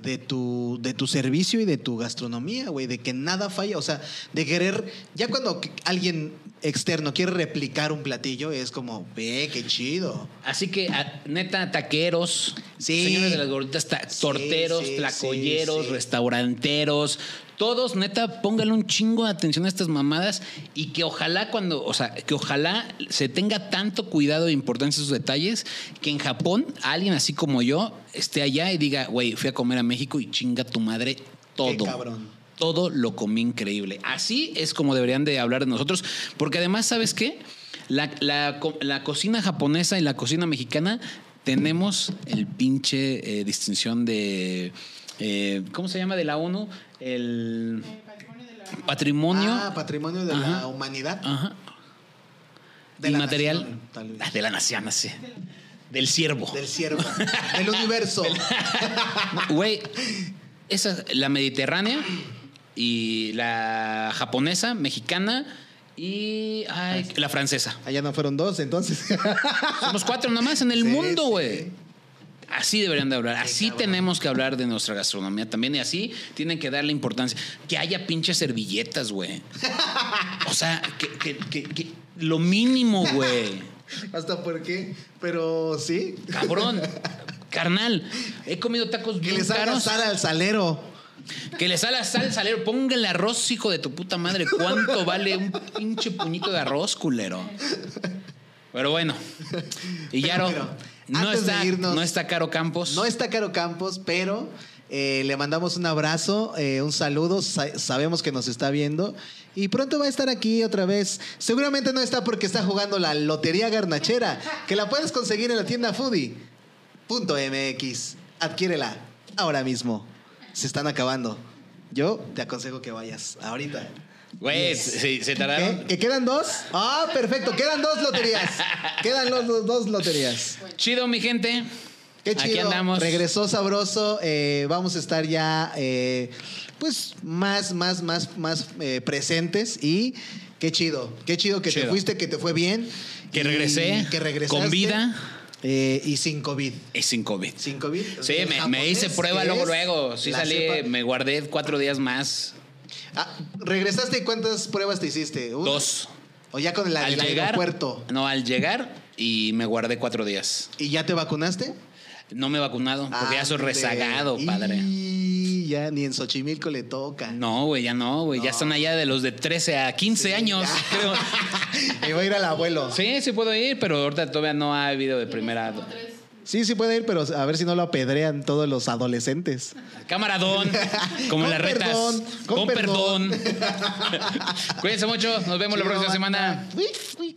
de tu, de tu servicio y de tu gastronomía, güey, de que nada falla, o sea, de querer, ya cuando alguien externo quiere replicar un platillo, es como, ve, qué chido. Así que, a- neta, taqueros, Sí. Señores de las gorditas, ta- torteros, sí, tlacoyeros, restauranteros, todos, neta, pónganle un chingo de atención a estas mamadas y que ojalá cuando, o sea, que ojalá se tenga tanto cuidado e importancia esos detalles que en Japón alguien así como yo esté allá y diga, güey, fui a comer a México y chinga tu madre todo. cabrón. Todo lo comí increíble. Así es como deberían de hablar de nosotros, porque además, ¿sabes qué? La, la co- la cocina japonesa y la cocina mexicana tenemos el pinche eh, distinción de... eh, ¿Cómo se llama de la ONU? El patrimonio... Ah, patrimonio de la humanidad. Ajá. De la Inmaterial. nación, tal vez. Ah, de la nación, sí. Del ciervo. Del ciervo. del [laughs] universo. [laughs] Güey, esa, la mediterránea y la japonesa, mexicana y ay, la francesa. Allá no fueron dos, entonces. [laughs] Somos cuatro nomás en el Sí, mundo, sí. güey. Así deberían de hablar. Así cabrón. tenemos que hablar de nuestra gastronomía también. Y así tienen que darle importancia. Que haya pinches servilletas, güey. O sea, que, que- que- que- lo mínimo, güey. [laughs] ¿Hasta por qué? Pero sí. Cabrón. [laughs] Carnal, he comido tacos Que bien le salga caros. sal al salero. Que le sale sal salero. Póngale arroz, hijo de tu puta madre. ¿Cuánto vale un pinche puñito de arroz, culero? Pero bueno. Y Yaro, pero, no, está, irnos- no está caro Campos. No está Caro Campos, pero eh, le mandamos un abrazo, eh, un saludo. Sa- sabemos que nos está viendo. Y pronto va a estar aquí otra vez. Seguramente no está porque está jugando la Lotería Garnachera, que la puedes conseguir en la tienda Foodie.mx. Adquiérela ahora mismo. Se están acabando. Yo te aconsejo que vayas ahorita. Güey, se, se tardaron. ¿Que quedan dos? Ah, perfecto. Quedan dos loterías. Quedan los, los dos loterías. Chido, mi gente. Qué chido. Aquí andamos. Regresó sabroso. eh, vamos a estar ya, eh, pues, más, más, más, más eh, presentes y qué chido. Qué chido que te fuiste, que te fue bien. Que regresé Que regresaste. con vida. Eh, y sin COVID. Es sin COVID. Sin COVID. Sí, me, hice prueba luego, luego. Sí salí, cepa- me guardé cuatro días más. Ah, ¿Regresaste y cuántas pruebas te hiciste? ¿Una? Dos. O ya con el, al el llegar. aeropuerto. No, al llegar y me guardé cuatro días. ¿Y ya te vacunaste? No me he vacunado porque ya soy rezagado, padre. Y ya ni en Xochimilco le toca. No, güey, ya no, güey. Ya están allá de los de 13 a 15 años, ya. [laughs] creo. Y va a ir al abuelo. Sí, sí puedo ir, pero ahorita todavía no ha habido de primera. Sí, sí puede ir, pero a ver si no lo apedrean todos los adolescentes. Camaradón, [laughs] como en las retas. perdón, con con perdón. perdón. [laughs] Cuídense mucho, nos vemos la próxima semana. Uy, uy.